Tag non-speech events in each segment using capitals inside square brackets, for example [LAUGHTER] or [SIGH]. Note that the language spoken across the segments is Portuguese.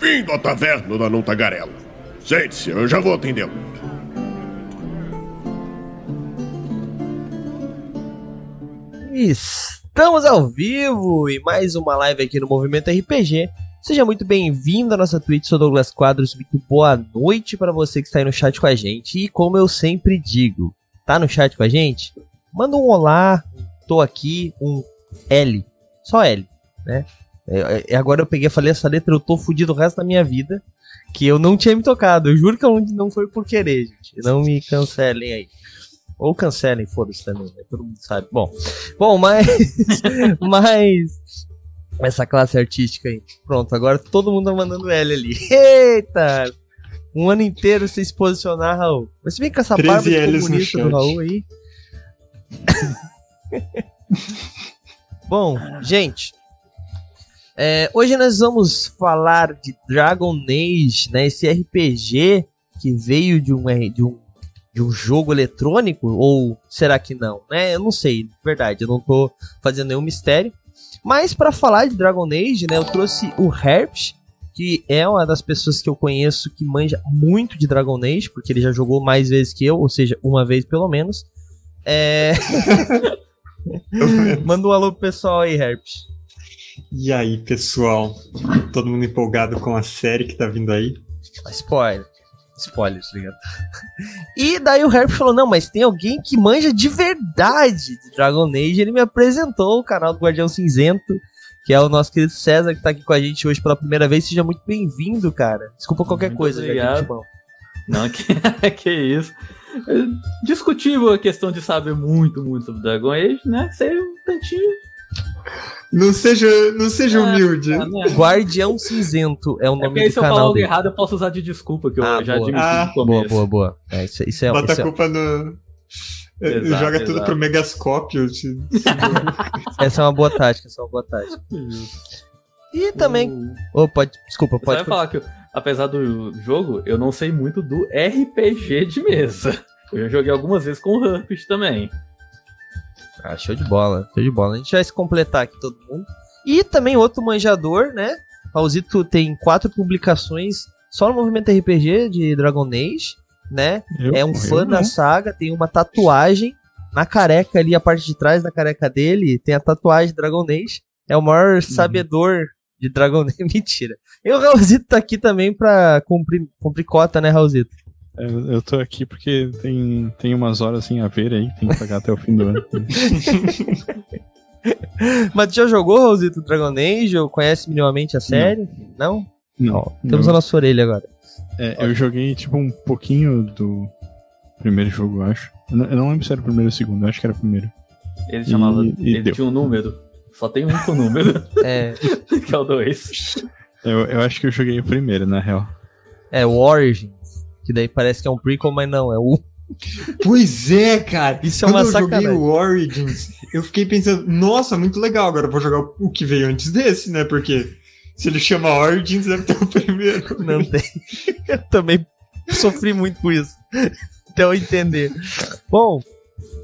Bem-vindo à taverna da Não Tagarela. Sente-se, eu já vou atendê-lo. Estamos ao vivo e mais uma live aqui no Movimento RPG. Seja muito bem-vindo à nossa Twitch, sou Douglas Quadros. Muito boa noite para você que está aí no chat com a gente. E como eu sempre digo, tá no chat com a gente? Manda um olá, tô aqui, um L, só L, né? É, é, agora eu peguei e falei essa letra, eu tô fudido o resto da minha vida, que eu não tinha me tocado. Eu juro que eu não foi por querer, gente. Não me cancelem aí. Ou cancelem, foda-se também, né? Todo mundo sabe. Bom, bom, mas. [LAUGHS] mas. Essa classe artística aí. Pronto, agora todo mundo tá mandando L ali. Eita! Um ano inteiro sem se posicionar, Raul. Mas se vem com essa barba de comunista do Raul aí. [LAUGHS] Bom, gente. É, hoje nós vamos falar de Dragon Age, né? Esse RPG que veio de um, de um de um jogo eletrônico? Ou será que não? Né? Eu não sei, verdade, eu não tô fazendo nenhum mistério. Mas para falar de Dragon Age, né, eu trouxe o Herbst, que é uma das pessoas que eu conheço que manja muito de Dragon Age, porque ele já jogou mais vezes que eu, ou seja, uma vez pelo menos. É... [LAUGHS] [LAUGHS] Manda um alô pro pessoal aí, Herbst. E aí, pessoal? Todo mundo empolgado com a série que tá vindo aí? Spoiler. Spoilers, tá ligado? [LAUGHS] E daí o Herb falou: Não, mas tem alguém que manja de verdade de Dragon Age. Ele me apresentou o canal do Guardião Cinzento, que é o nosso querido César, que tá aqui com a gente hoje pela primeira vez. Seja muito bem-vindo, cara. Desculpa qualquer muito coisa, obrigado. Bom. Não, que, [LAUGHS] que isso. É discutível a questão de saber muito, muito sobre Dragon Age, né? Sei um tantinho não seja, não seja é, humilde. É, né? Guardião Cinzento é o nome é do canal. Se eu falar algo dele. errado, eu posso usar de desculpa, que ah, eu já boa. admiti ah, no começo. Boa, boa, boa. É, isso, isso é, Bota isso a é culpa no. Exato, Joga exato. tudo pro Megascópio. [LAUGHS] essa é uma boa tática, essa é uma boa tática. E também. Oh, pode, desculpa, pode. Você vai falar que, apesar do jogo, eu não sei muito do RPG de mesa. Eu já joguei algumas vezes com o Rampage também. Ah, show de bola, show de bola. A gente vai se completar aqui todo mundo. E também outro manjador, né? Raulzito tem quatro publicações só no movimento RPG de Dragon Age, né? Eu, é um fã da saga, tem uma tatuagem na careca ali, a parte de trás da careca dele, tem a tatuagem Dragon Age. É o maior uhum. sabedor de Dragon Age. [LAUGHS] Mentira. E o Raulzito tá aqui também pra cumprir, cumprir cota, né, Raulzito? Eu, eu tô aqui porque tem, tem umas horas sem haver aí, tem que pagar até o fim do ano. [LAUGHS] Mas tu já jogou, Raulzito, Dragon Age? Ou conhece minimamente a série? Não? Não. não temos não. a nossa orelha agora. É, eu joguei, tipo, um pouquinho do primeiro jogo, eu acho. Eu não, eu não lembro se era o primeiro ou o segundo, eu acho que era o primeiro. Ele chamava. E, e ele deu. tinha um número. Só tem um com número. [LAUGHS] é. [LAUGHS] que é o 2. Eu, eu acho que eu joguei o primeiro, na real. É, o Origin. Que daí parece que é um prequel, mas não, é o. Pois é, cara. Isso é Quando é uma eu sacanagem. joguei o Origins, eu fiquei pensando, nossa, muito legal, agora eu vou jogar o que veio antes desse, né? Porque se ele chama Origins, deve ter o primeiro. Não tem. Eu também sofri muito com isso. Até eu entender. Bom,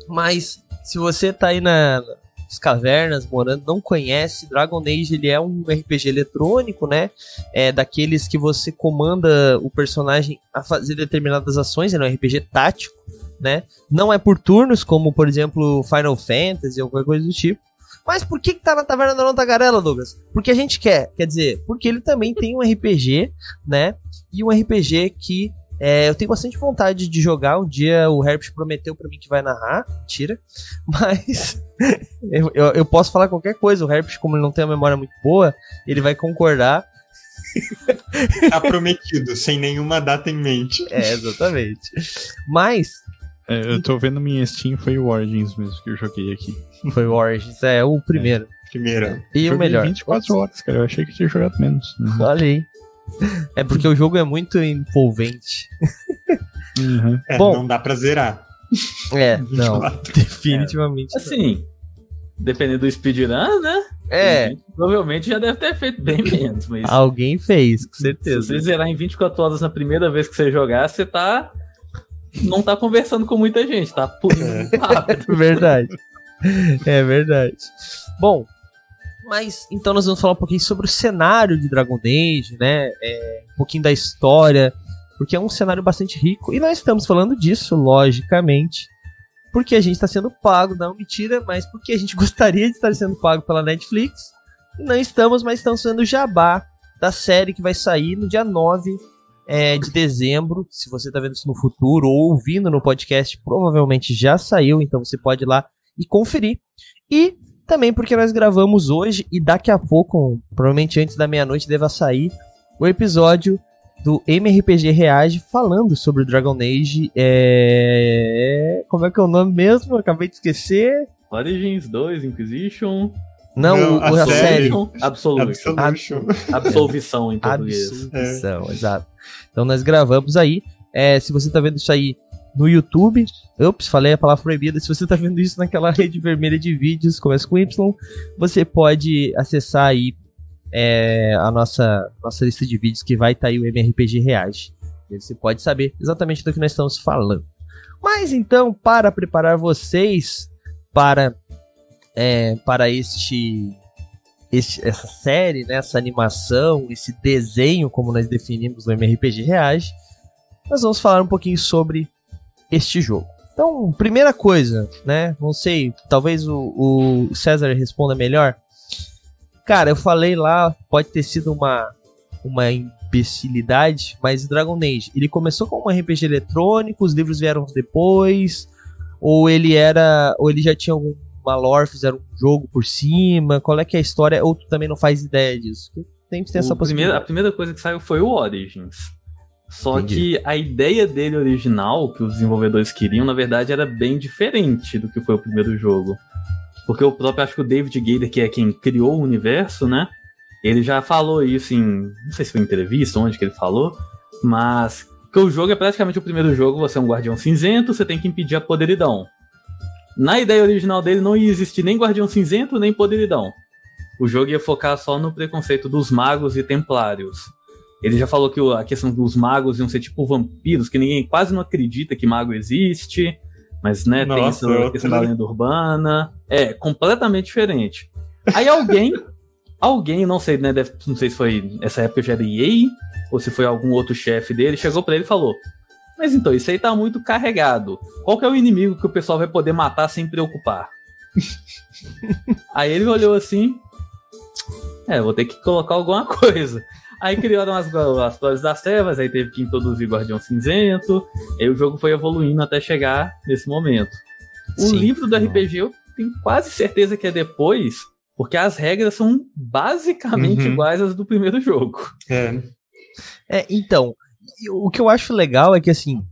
mas se você tá aí na, as cavernas, morando, não conhece, Dragon Age ele é um RPG eletrônico, né? É daqueles que você comanda o personagem a fazer determinadas ações, é um RPG tático, né? Não é por turnos, como por exemplo Final Fantasy ou qualquer coisa do tipo. Mas por que, que tá na Taverna da Tagarela, Douglas? Porque a gente quer, quer dizer, porque ele também tem um RPG, né? E um RPG que é, eu tenho bastante vontade de jogar. Um dia o Herbst prometeu para mim que vai narrar. Tira. [LAUGHS] Mas [LAUGHS] eu, eu, eu, posso falar qualquer coisa. O Herbst, como ele não tem uma memória muito boa, ele vai concordar. [LAUGHS] Tá prometido, sem nenhuma data em mente. É, exatamente. Mas. É, eu tô vendo minha Steam, foi o Origins mesmo que eu joguei aqui. Foi o Origins, é, o primeiro. É, primeiro. E joguei o melhor. 24 horas, cara. Eu achei que tinha jogado menos. Uhum. Olha aí. É porque o jogo é muito envolvente. Uhum. É, Bom, não dá pra zerar. É, [LAUGHS] não. Definitivamente. É. Assim, dependendo do speedrun, né? É. Provavelmente já deve ter feito bem [LAUGHS] menos. Mas Alguém fez, com certeza. Se você zerar em 24 horas na primeira vez que você jogar, você tá. Não tá conversando com muita gente, tá pulando é. rápido. [LAUGHS] verdade. É verdade. Bom, Mas então nós vamos falar um pouquinho sobre o cenário de Dragon Age, né? É, um pouquinho da história, porque é um cenário bastante rico. E nós estamos falando disso, logicamente, porque a gente está sendo pago, não mentira, mas porque a gente [LAUGHS] gostaria de estar sendo pago pela Netflix. Não estamos, mas estamos sendo jabá da série que vai sair no dia 9 é, de dezembro. Se você está vendo isso no futuro ou ouvindo no podcast, provavelmente já saiu, então você pode ir lá e conferir. E também porque nós gravamos hoje e daqui a pouco, provavelmente antes da meia-noite, deva sair o episódio do MRPG Reage falando sobre o Dragon Age. É... Como é que é o nome mesmo? Acabei de esquecer. Origins 2, Inquisition. Não, Não a, a série. Absolution. Absolution. Absolvição em português. Absolvição, é. exato. Então nós gravamos aí. É, se você tá vendo isso aí no YouTube. Ups, falei a palavra proibida. Se você está vendo isso naquela [LAUGHS] rede vermelha de vídeos, começa com Y, você pode acessar aí é, a nossa, nossa lista de vídeos que vai estar tá aí o MRPG Reage. Você pode saber exatamente do que nós estamos falando. Mas então, para preparar vocês para, é, para este, este, essa série, né, essa animação, esse desenho, como nós definimos no MRPG Reage, nós vamos falar um pouquinho sobre este jogo. Então, primeira coisa, né? Não sei, talvez o, o César responda melhor. Cara, eu falei lá, pode ter sido uma, uma imbecilidade, mas Dragon Age, ele começou com um RPG eletrônico, os livros vieram depois, ou ele era, ou ele já tinha alguma lore, fizeram um jogo por cima, qual é que é a história, ou tu também não faz ideia disso? Tem que ter essa possibilidade. a primeira coisa que saiu foi o Origins. Só Entendi. que a ideia dele original, que os desenvolvedores queriam, na verdade, era bem diferente do que foi o primeiro jogo. Porque o próprio, acho que o David Gader, que é quem criou o universo, né? Ele já falou isso em. Não sei se foi em entrevista, onde que ele falou, mas que o jogo é praticamente o primeiro jogo, você é um guardião cinzento, você tem que impedir a poderidão. Na ideia original dele não ia existir nem guardião cinzento, nem poderidão. O jogo ia focar só no preconceito dos magos e templários. Ele já falou que a questão dos magos iam ser tipo vampiros, que ninguém quase não acredita que mago existe, mas né, Nossa, tem essa questão da lenda urbana. É, completamente diferente. Aí alguém, [LAUGHS] alguém, não sei, né, deve, não sei se foi essa época já era EA, ou se foi algum outro chefe dele, chegou para ele e falou: Mas então, isso aí tá muito carregado. Qual que é o inimigo que o pessoal vai poder matar sem preocupar? [LAUGHS] aí ele olhou assim. É, vou ter que colocar alguma [LAUGHS] coisa. Aí criaram as, as Flores das Trevas, aí teve que introduzir Guardião Cinzento, aí o jogo foi evoluindo até chegar nesse momento. O Sim, livro do RPG eu tenho quase certeza que é depois, porque as regras são basicamente uhum. iguais às do primeiro jogo. É. é. então, o que eu acho legal é que assim,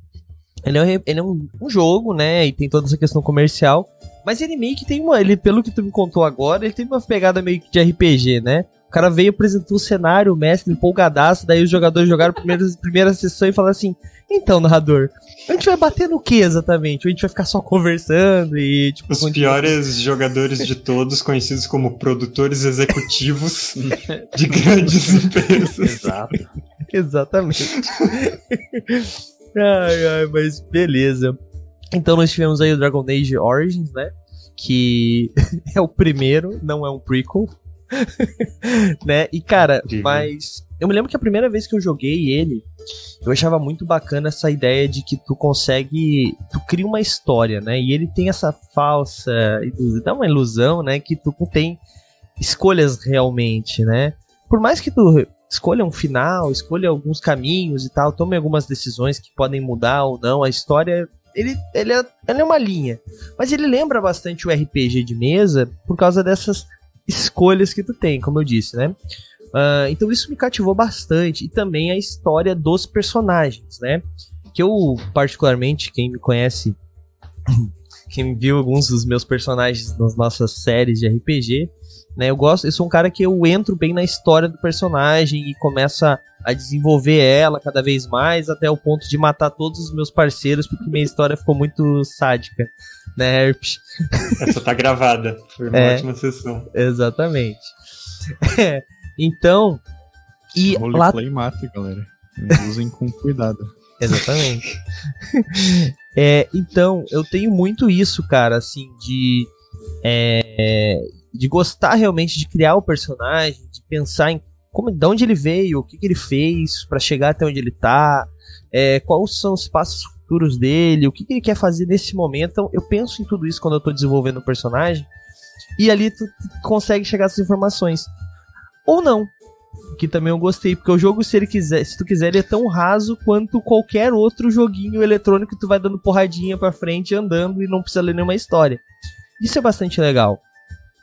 ele é, um, ele é um, um, jogo, né? E tem toda essa questão comercial. Mas ele meio que tem uma. Ele, pelo que tu me contou agora, ele tem uma pegada meio que de RPG, né? cara veio, apresentou o cenário, o mestre empolgadaço, daí os jogadores jogaram a primeira, [LAUGHS] primeira sessão e falaram assim: então, narrador, a gente vai bater no que exatamente? Ou a gente vai ficar só conversando e tipo. Os piores jogadores de todos, conhecidos como produtores executivos [LAUGHS] de grandes empresas. Exato. [LAUGHS] Exatamente. ai, ai, mas beleza. Então nós tivemos aí o Dragon Age Origins, né? Que [LAUGHS] é o primeiro, não é um prequel. [LAUGHS] né? E cara, mas eu me lembro que a primeira vez que eu joguei ele, eu achava muito bacana essa ideia de que tu consegue, tu cria uma história, né? E ele tem essa falsa, dá uma ilusão, né, que tu tem escolhas realmente, né? Por mais que tu escolha um final, escolha alguns caminhos e tal, tome algumas decisões que podem mudar ou não a história, ele, ele, é, ele é uma linha. Mas ele lembra bastante o RPG de mesa por causa dessas escolhas que tu tem, como eu disse, né? Uh, então isso me cativou bastante e também a história dos personagens, né? Que eu particularmente, quem me conhece, [CLEARS THROAT] quem viu alguns dos meus personagens nas nossas séries de RPG, né? Eu gosto, eu sou um cara que eu entro bem na história do personagem e começa a desenvolver ela cada vez mais até o ponto de matar todos os meus parceiros porque minha história ficou muito sádica né, Herp? Essa tá gravada. Foi uma é, ótima sessão. Exatamente. É, [LAUGHS] então. E Roleplay lá... mata, galera. Usem com cuidado. Exatamente. [LAUGHS] é, então, eu tenho muito isso, cara, assim, de. É, de gostar realmente de criar o personagem, de pensar em como, de onde ele veio, o que, que ele fez para chegar até onde ele tá, é, quais são os passos futuros dele, o que, que ele quer fazer nesse momento. Então, eu penso em tudo isso quando eu tô desenvolvendo o personagem. E ali tu, tu consegue chegar essas informações. Ou não. Que também eu gostei, porque o jogo, se ele quiser, se tu quiser, ele é tão raso quanto qualquer outro joguinho eletrônico que tu vai dando porradinha pra frente andando e não precisa ler nenhuma história. Isso é bastante legal,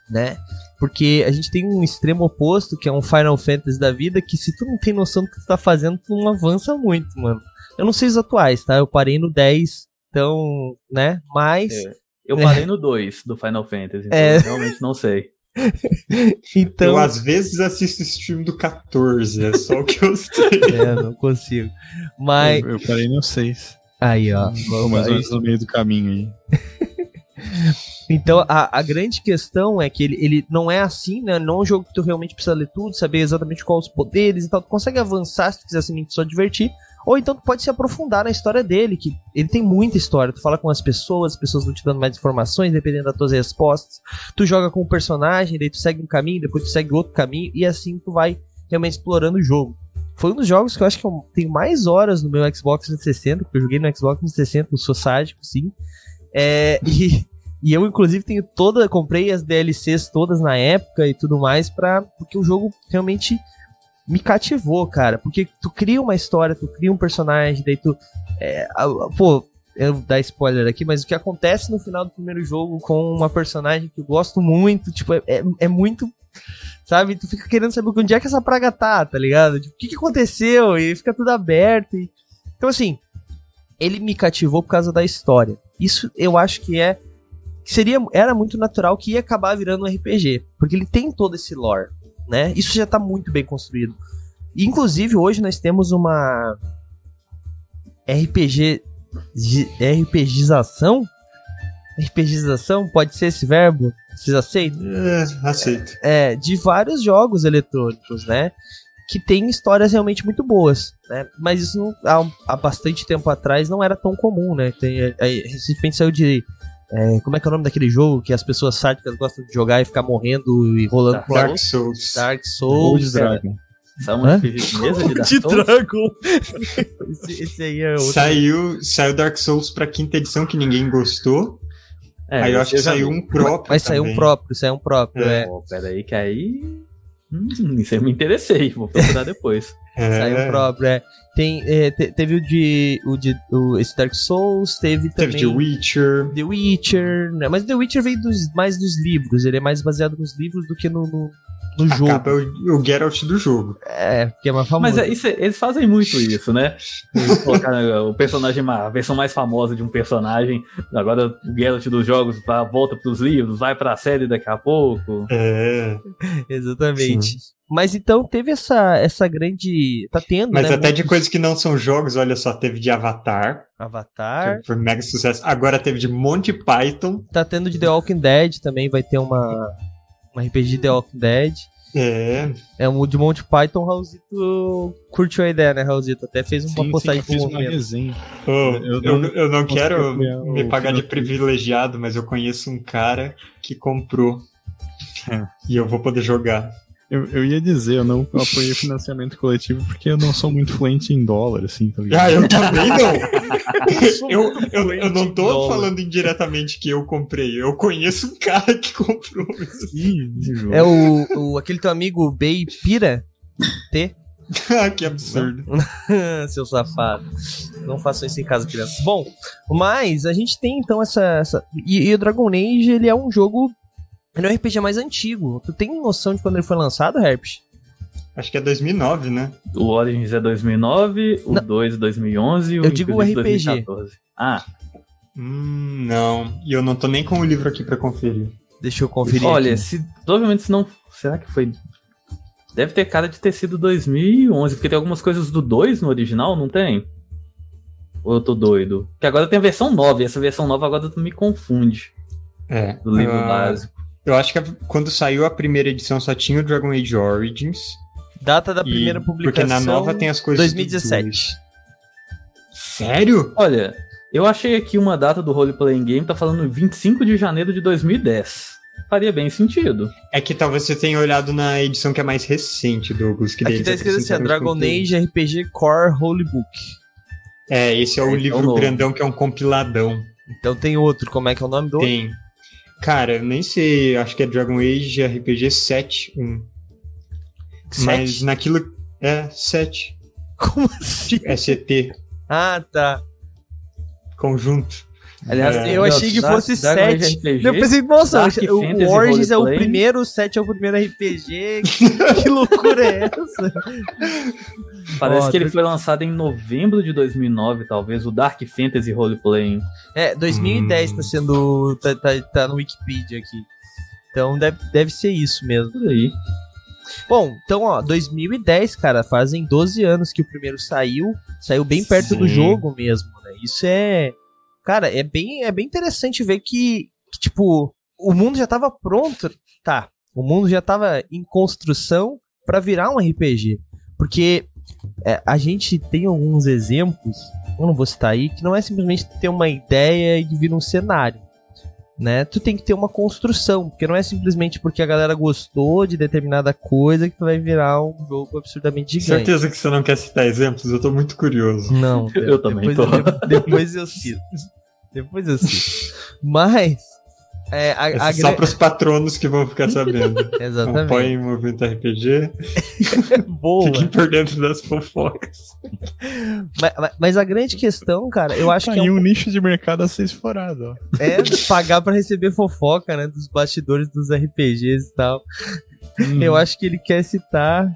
né? Porque a gente tem um extremo oposto, que é um Final Fantasy da vida, que se tu não tem noção do que tu tá fazendo, tu não avança muito, mano. Eu não sei os atuais, tá? Eu parei no 10, então, né? Mas. É. Eu parei é. no 2 do Final Fantasy, então é. realmente não sei. [LAUGHS] então... Eu às vezes assisto stream do 14, é só o que eu [LAUGHS] sei. é, não consigo. Mas. Eu, eu parei no 6. Aí, ó. Mais ou menos no meio do caminho aí. [LAUGHS] Então, a, a, grande questão é que ele, ele não é assim, né? Não é um jogo que tu realmente precisa ler tudo, saber exatamente quais os poderes e tal. Tu consegue avançar se tu quiser simplesmente só divertir. Ou então tu pode se aprofundar na história dele, que ele tem muita história. Tu fala com as pessoas, as pessoas vão te dando mais informações, dependendo das tuas respostas. Tu joga com o personagem, daí tu segue um caminho, depois tu segue outro caminho, e assim tu vai realmente explorando o jogo. Foi um dos jogos que eu acho que eu tenho mais horas no meu Xbox 360, porque eu joguei no Xbox 360, eu sou sádico, sim. É, [LAUGHS] e, e eu, inclusive, tenho toda. Comprei as DLCs todas na época e tudo mais, pra, porque o jogo realmente me cativou, cara. Porque tu cria uma história, tu cria um personagem, daí tu. É, pô, eu vou dar spoiler aqui, mas o que acontece no final do primeiro jogo com uma personagem que eu gosto muito, tipo, é, é, muito. Sabe? Tu fica querendo saber onde é que essa praga tá, tá ligado? Tipo, o que, que aconteceu? E fica tudo aberto. E... Então, assim, ele me cativou por causa da história. Isso eu acho que é. Seria, era muito natural que ia acabar virando um RPG. Porque ele tem todo esse lore. Né? Isso já está muito bem construído. E, inclusive, hoje nós temos uma RPG. RPGização? RPGização? Pode ser esse verbo? Vocês aceitam? É, aceito. É, de vários jogos eletrônicos, né? que tem histórias realmente muito boas, né? Mas isso há, há, bastante tempo atrás não era tão comum, né? Tem, é, é, recentemente saiu de é, como é que é o nome daquele jogo que as pessoas sádicas gostam de jogar e ficar morrendo e rolando Dark, Dark Souls. Dark Souls. Dragon. Saiu um de mesa [LAUGHS] de Dark Souls? Dragon. [LAUGHS] esse, esse, aí é outro. Saiu, saiu Dark Souls pra quinta edição que ninguém gostou. É, aí eu acho que saiu um próprio. Vai sair um próprio, sair um próprio, é. é. Oh, pera aí, que aí Hum, isso eu me interessei, vou procurar depois. [LAUGHS] é. Saiu próprio, é. Tem, é, te, teve o de, o de o, esse Dark Souls, teve também. Teve The Witcher. The Witcher, né? Mas The Witcher veio dos, mais dos livros, ele é mais baseado nos livros do que no, no, no a jogo. Capa é o, o Geralt do jogo. É, porque é mais famoso. Mas é, isso, eles fazem muito isso, né? [LAUGHS] colocar né, o personagem, a versão mais famosa de um personagem. Agora o Geralt dos jogos volta pros livros, vai pra série daqui a pouco. É. [LAUGHS] Exatamente. Sim. Mas então teve essa, essa grande. Tá tendo. Mas né, até de coisas que não são jogos, olha só, teve de Avatar. Avatar. Foi mega sucesso. Agora teve de Monty Python. Tá tendo de The Walking Dead também, vai ter uma um RPG de The Walking Dead. É. É um de Monty Python, Raulzito curtiu a ideia, né, Raulzito? Até fez uma sim, postagem sim, eu fiz uma resenha. Oh, eu, eu, eu, não quero me pagar de privilegiado, mas eu conheço um cara que comprou. [LAUGHS] É. E eu vou poder jogar. Eu, eu ia dizer, eu não apoiei financiamento coletivo porque eu não sou muito fluente em dólar, assim, tá ligado? Ah, eu também não. [LAUGHS] eu, eu, eu, não tô falando indiretamente que eu comprei, eu conheço um cara que comprou. Sim, é o, o aquele teu amigo Bay Pira T. ah, que absurdo. [LAUGHS] Seu safado. Não façam isso em casa, crianças. Bom, mas a gente tem então essa. essa... E, e o Dragon Age, ele é um jogo ele é um RPG mais antigo. Tu tem noção de quando ele foi lançado, Herpes? Acho que é 2009, né? O Origins é 2009, o não. 2 é 2011 e o Eu digo o RPG. 2014. Ah. Hum, não. E eu não tô nem com o livro aqui para conferir. Deixa eu conferir. Olha, aqui. se provavelmente se não, será que foi Deve ter cara de ter sido 2011, porque tem algumas coisas do 2 no original, não tem? Ou eu tô doido? Que agora tem a versão nova, e essa versão nova agora me confunde. É. Do livro uh, básico. Eu acho que quando saiu a primeira edição só tinha o Dragon Age Origins. Data da primeira publicação. Porque na nova tem as coisas 2017. Sério? Olha, eu achei aqui uma data do Role Playing Game, tá falando 25 de janeiro de 2010. faria bem sentido. É que talvez você tenha olhado na edição que é mais recente, Douglas. Que Aqui tá escrito assim, Dragon Age RPG Core Holy Book. É, esse é o é, livro é grandão que é um compiladão. Então tem outro, como é que é o nome do Tem. Cara, eu nem sei, acho que é Dragon Age RPG 7.1. Mas naquilo... É, 7. Como assim? SET. Ah, tá. Conjunto. Aliás, é, eu achei que fosse 7. Eu pensei, nossa, o Origins é o primeiro, o 7 é o primeiro RPG. que loucura é essa? Parece oh, que ele foi lançado em novembro de 2009, talvez, o Dark Fantasy Roleplay. É, 2010 hum. tá sendo. Tá, tá, tá no Wikipedia aqui. Então deve, deve ser isso mesmo. Por aí. Bom, então, ó, 2010, cara, fazem 12 anos que o primeiro saiu. Saiu bem perto Sim. do jogo mesmo, né? Isso é. Cara, é bem, é bem interessante ver que, que, tipo, o mundo já tava pronto. Tá. O mundo já tava em construção para virar um RPG. Porque é, a gente tem alguns exemplos, eu não vou citar aí, que não é simplesmente ter uma ideia e vir um cenário. Né? Tu tem que ter uma construção, porque não é simplesmente porque a galera gostou de determinada coisa que tu vai virar um jogo absurdamente gigante. Certeza que você não quer citar exemplos, eu tô muito curioso. Não, eu, [LAUGHS] eu também depois, tô. depois eu cito. Depois eu cito. [LAUGHS] Mas é, a, a só para os patronos que vão ficar [LAUGHS] sabendo. Exatamente. Apoiem o Movimento RPG. [LAUGHS] Boa. Fiquem por dentro das fofocas. Mas, mas, a grande questão, cara, eu acho tá que. É um... um nicho de mercado a ser explorado, ó. É pagar para receber fofoca, né? Dos bastidores dos RPGs e tal. Hum. Eu acho que ele quer citar.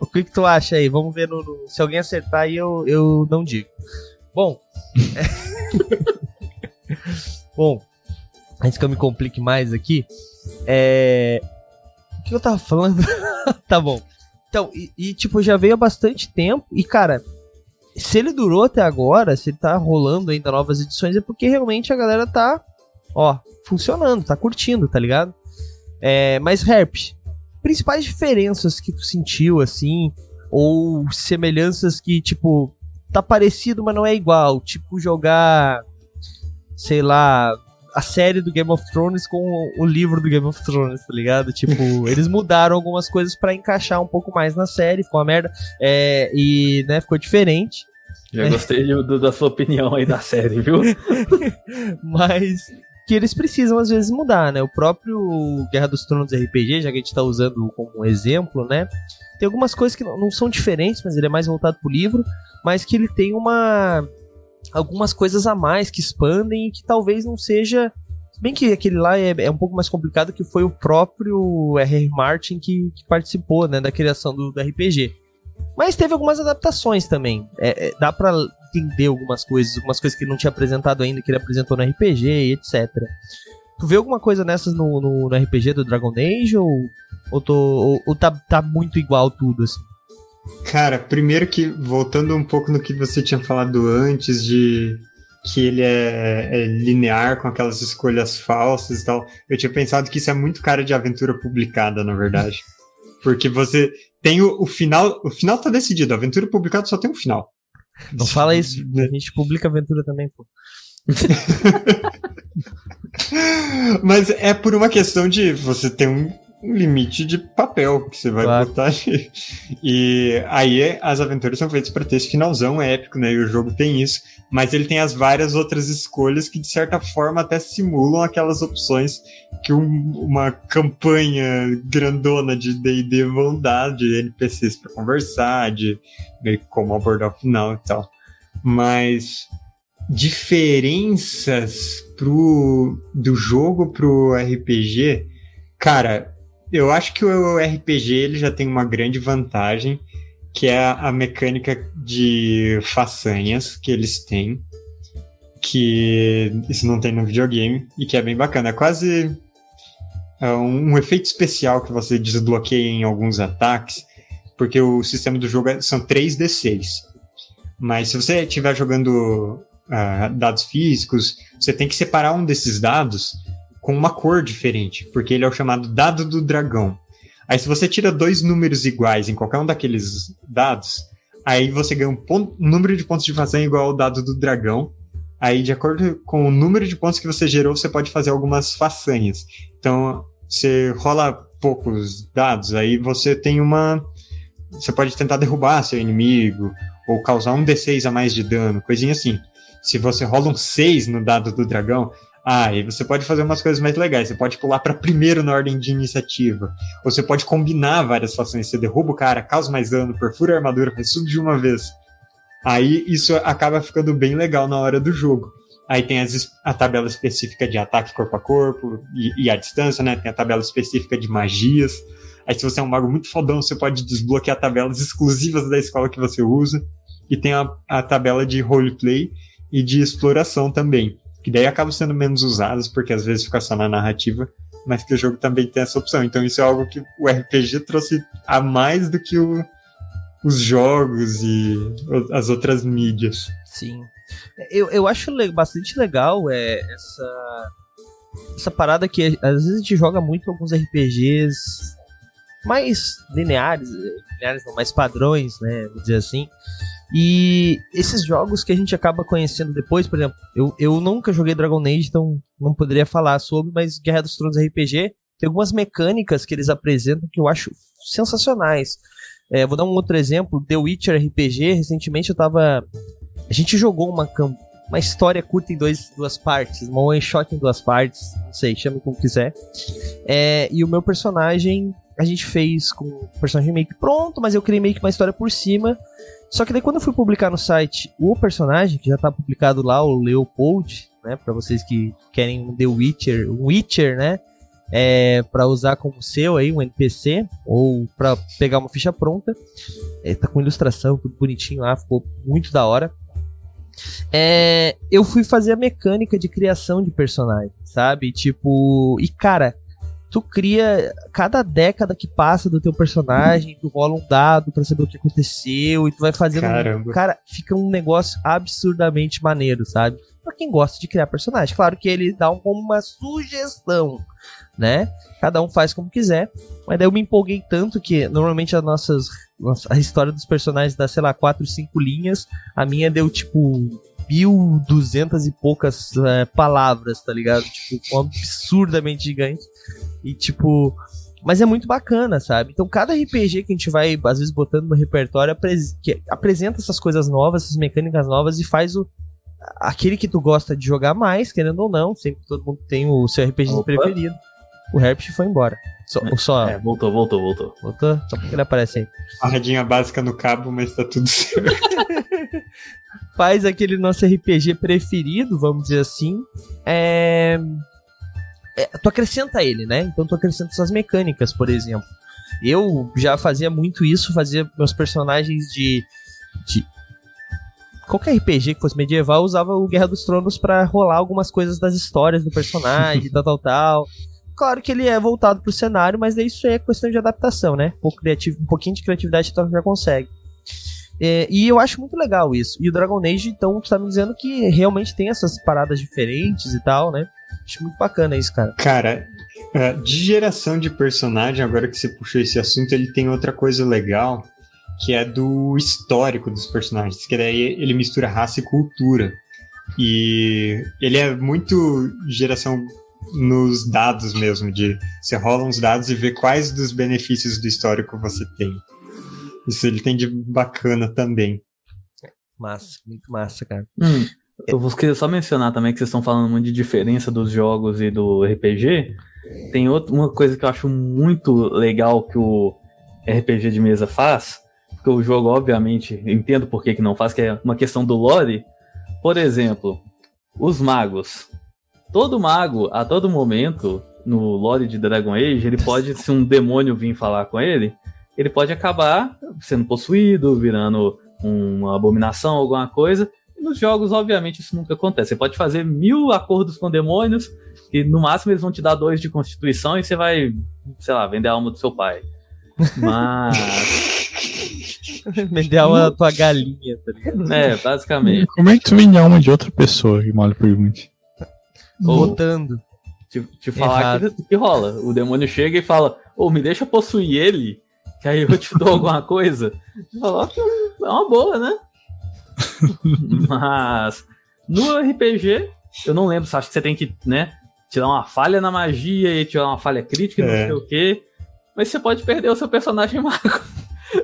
O que, que tu acha aí? Vamos ver no, no... se alguém acertar aí eu, eu não digo. Bom. [LAUGHS] Bom, antes que eu me complique mais aqui, é. O que eu tava falando? [LAUGHS] tá bom. Então, e, e, tipo, já veio há bastante tempo, e cara, se ele durou até agora, se ele tá rolando ainda novas edições, é porque realmente a galera tá, ó, funcionando, tá curtindo, tá ligado? É, mas, Herp, principais diferenças que tu sentiu, assim, ou semelhanças que, tipo, tá parecido, mas não é igual, tipo, jogar, sei lá, a série do Game of Thrones com o livro do Game of Thrones, tá ligado? Tipo, [LAUGHS] eles mudaram algumas coisas para encaixar um pouco mais na série, ficou uma merda. É, e, né, ficou diferente. Já é. gostei do, da sua opinião aí da série, viu? [LAUGHS] Mas que eles precisam às vezes mudar, né? O próprio Guerra dos Tronos RPG, já que a gente tá usando como exemplo, né? Tem algumas coisas que não, não são diferentes, mas ele é mais voltado pro livro, mas que ele tem uma algumas coisas a mais que expandem e que talvez não seja. Se bem que aquele lá é, é um pouco mais complicado, que foi o próprio R.R. Martin que, que, participou né, da criação do, do, RPG. Mas teve algumas adaptações também. É, é, dá para entender algumas coisas, algumas coisas que ele não tinha apresentado ainda, que ele apresentou no RPG e etc. Tu vê alguma coisa nessas no, no, no RPG do Dragon Age ou, ou, tô, ou, ou tá, tá muito igual tudo assim? Cara, primeiro que, voltando um pouco no que você tinha falado antes, de que ele é, é, linear com aquelas escolhas falsas e tal, eu tinha pensado que isso é muito cara de aventura publicada, na verdade. [LAUGHS] Porque você tem o, o final, o final tá decidido, a aventura publicada só tem um final. Não fala isso, [LAUGHS] a gente publica aventura também, pô. [LAUGHS] Mas é por uma questão de você ter um, um limite de papel que você vai claro. botar. E aí as aventuras são feitas para ter esse finalzão épico, né? E o jogo tem isso, mas ele tem as várias outras escolhas que de certa forma até simulam aquelas opções que um, uma campanha grandona de D&D vão dar de NPCs para conversar, de como abordar o final e tal. Mas diferenças pro do jogo pro RPG, cara, eu acho que o RPG ele já tem uma grande vantagem, que é a mecânica de façanhas que eles têm, que isso não tem no videogame e que é bem bacana. É quase é um, um efeito especial que você desbloqueia em alguns ataques, porque o sistema do jogo é, são 3d6. Mas se você estiver jogando uh, dados físicos, você tem que separar um desses dados com uma cor diferente, porque ele é o chamado dado do dragão. Aí se você tira dois números iguais em qualquer um daqueles dados, aí você ganha um ponto, número de pontos de façanha igual ao dado do dragão, Aí, de acordo com o número de pontos que você gerou, você pode fazer algumas façanhas. Então, você rola poucos dados, aí você tem uma. Você pode tentar derrubar seu inimigo, ou causar um D6 a mais de dano, coisinha assim. Se você rola um 6 no dado do dragão, ah, e você pode fazer umas coisas mais legais. Você pode pular para primeiro na ordem de iniciativa. Ou você pode combinar várias fações. Você derruba o cara, causa mais dano, perfura a armadura, faz tudo de uma vez. Aí isso acaba ficando bem legal na hora do jogo. Aí tem as, a tabela específica de ataque corpo a corpo e, e a distância, né? Tem a tabela específica de magias. Aí se você é um mago muito fodão, você pode desbloquear tabelas exclusivas da escola que você usa. E tem a, a tabela de roleplay e de exploração também. Que daí acabam sendo menos usadas, porque às vezes fica só na narrativa, mas que o jogo também tem essa opção. Então isso é algo que o RPG trouxe a mais do que o, os jogos e as outras mídias. Sim. Eu, eu acho bastante legal é, essa, essa parada que às vezes a gente joga muito alguns RPGs mais lineares, lineares não, mais padrões, né? Vou dizer assim. E esses jogos que a gente acaba conhecendo depois, por exemplo, eu, eu nunca joguei Dragon Age, então não poderia falar sobre, mas Guerra dos Tronos RPG tem algumas mecânicas que eles apresentam que eu acho sensacionais. É, vou dar um outro exemplo, The Witcher RPG. Recentemente eu tava. A gente jogou uma, uma história curta em dois, duas partes, uma one shot em duas partes, não sei, chame como quiser. É, e o meu personagem, a gente fez com o personagem meio que pronto, mas eu criei meio que uma história por cima. Só que daí quando eu fui publicar no site o personagem, que já tá publicado lá, o Leopold, né, para vocês que querem um The Witcher, um Witcher, né? é, para usar como seu aí, um NPC, ou para pegar uma ficha pronta. É, tá com ilustração, tudo bonitinho lá, ficou muito da hora. É, eu fui fazer a mecânica de criação de personagem, sabe? Tipo, e cara, tu cria cada década que passa do teu personagem, tu rola um dado para saber o que aconteceu e tu vai fazendo, Caramba. Cara, fica um negócio absurdamente maneiro, sabe? Para quem gosta de criar personagem, claro que ele dá um, como uma sugestão, né? Cada um faz como quiser. Mas daí eu me empolguei tanto que normalmente as nossas. A história dos personagens dá, sei lá, 4, 5 linhas. A minha deu tipo. 1.200 e poucas é, palavras, tá ligado? Tipo, absurdamente gigante. E tipo. Mas é muito bacana, sabe? Então, cada RPG que a gente vai, às vezes, botando no repertório, apres que apresenta essas coisas novas, essas mecânicas novas e faz o, aquele que tu gosta de jogar mais, querendo ou não. Sempre todo mundo tem o seu RPG Opa. preferido. O Herbst foi embora. Só, é, só... É, voltou, voltou, voltou. Voltou? Só porque ele aparece aí. Barradinha básica no cabo, mas tá tudo certo. [LAUGHS] [LAUGHS] Faz aquele nosso RPG preferido, vamos dizer assim. É... é... Tu acrescenta ele, né? Então tu acrescenta essas mecânicas, por exemplo. Eu já fazia muito isso, fazia meus personagens de. de... Qualquer RPG que fosse medieval usava o Guerra dos Tronos para rolar algumas coisas das histórias do personagem, [LAUGHS] tal, tal, tal. Claro que ele é voltado pro cenário, mas isso é questão de adaptação, né? Um, pouco criativo, um pouquinho de criatividade então já consegue. É, e eu acho muito legal isso. E o Dragon Age, então, tu tá me dizendo que realmente tem essas paradas diferentes e tal, né? Acho muito bacana isso, cara. Cara, é, de geração de personagem, agora que você puxou esse assunto, ele tem outra coisa legal, que é do histórico dos personagens, que daí ele mistura raça e cultura. E ele é muito geração nos dados mesmo, de você rola uns dados e vê quais dos benefícios do histórico você tem. Isso ele tem de bacana também. Massa, muito massa, cara. Hum, eu vou querer só mencionar também que vocês estão falando muito de diferença dos jogos e do RPG. Tem outra, uma coisa que eu acho muito legal que o RPG de mesa faz, porque o jogo, obviamente, entendo por que, que não faz, que é uma questão do lore. Por exemplo, os magos todo mago, a todo momento, no lore de Dragon Age, ele pode, se um demônio vir falar com ele, ele pode acabar sendo possuído, virando uma abominação, alguma coisa. E nos jogos, obviamente, isso nunca acontece. Você pode fazer mil acordos com demônios, e no máximo eles vão te dar dois de constituição e você vai, sei lá, vender a alma do seu pai. Mas. [LAUGHS] vender a alma da tua galinha, tá ligado? É, basicamente. Como é que tu vende a alma de outra pessoa, que mal pergunte? Votando. Te, te falar que, que, rola. O demônio chega e fala: Ô, oh, me deixa possuir ele, que aí eu te dou alguma coisa. Você fala: é uma boa, né? [LAUGHS] Mas No RPG, eu não lembro, acho que você tem que, né, tirar uma falha na magia e tirar uma falha crítica, é. não sei o quê. Mas você pode perder o seu personagem [LAUGHS] mago.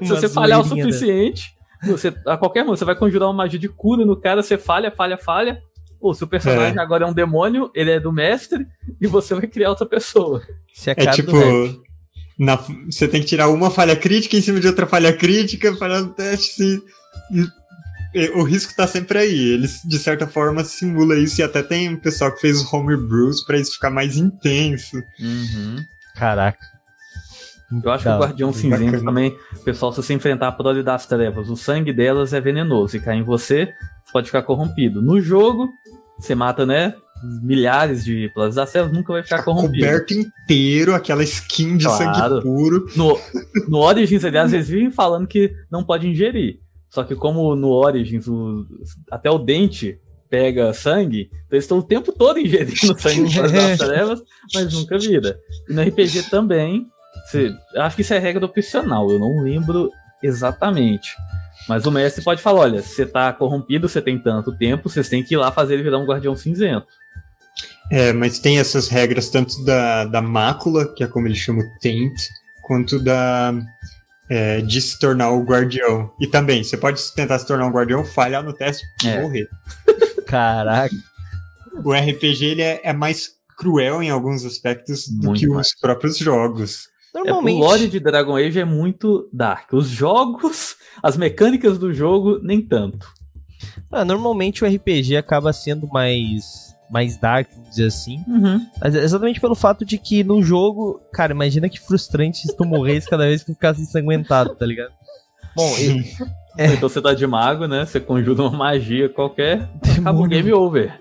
Se você falhar o né? suficiente, você, a qualquer momento, você vai conjurar uma magia de cura no cara, você falha, falha, falha. Ou se o personagem é. agora é um demônio, ele é do mestre, e você vai criar outra pessoa. É, é tipo. Na, você tem que tirar uma falha crítica em cima de outra falha crítica, falhar no teste, sim. E, o risco tá sempre aí. Eles, de certa forma, simula isso e até tem um pessoal que fez o Homebrews pra isso ficar mais intenso. Uhum. Caraca. Eu acho que o Guardião Cinzento bacana. também, pessoal, se você enfrentar a prole das trevas, o sangue delas é venenoso e cair em você, pode ficar corrompido. No jogo, você mata, né? Milhares de planos das trevas, nunca vai ficar Fica corrompido. Coberto inteiro, aquela skin de claro. sangue puro. No, no Origins, aliás, eles vivem falando que não pode ingerir. Só que como no Origins, o, até o dente pega sangue, então eles estão o tempo todo ingerindo sangue [LAUGHS] das trevas, mas nunca vira. E no RPG também, você, acho que isso é regra opcional, eu não lembro exatamente. Mas o mestre pode falar: olha, você tá corrompido, você tem tanto tempo, vocês têm que ir lá fazer ele virar um guardião cinzento. É, mas tem essas regras tanto da, da mácula, que é como ele chama o Taint, quanto da. É, de se tornar o guardião. E também, você pode tentar se tornar um guardião, falhar no teste e é. morrer. [LAUGHS] Caraca. O RPG ele é, é mais cruel em alguns aspectos do Muito que mais. os próprios jogos. Normalmente. É, o lore de Dragon Age é muito dark. Os jogos, [LAUGHS] as mecânicas do jogo, nem tanto. Ah, normalmente o RPG acaba sendo mais mais dark, vamos dizer assim. Uhum. Mas é exatamente pelo fato de que no jogo, cara, imagina que frustrante se tu morresse cada vez que tu ficasse ensanguentado, tá ligado? Bom, e, é... então você tá de mago, né? Você conjura uma magia qualquer, acaba o game over.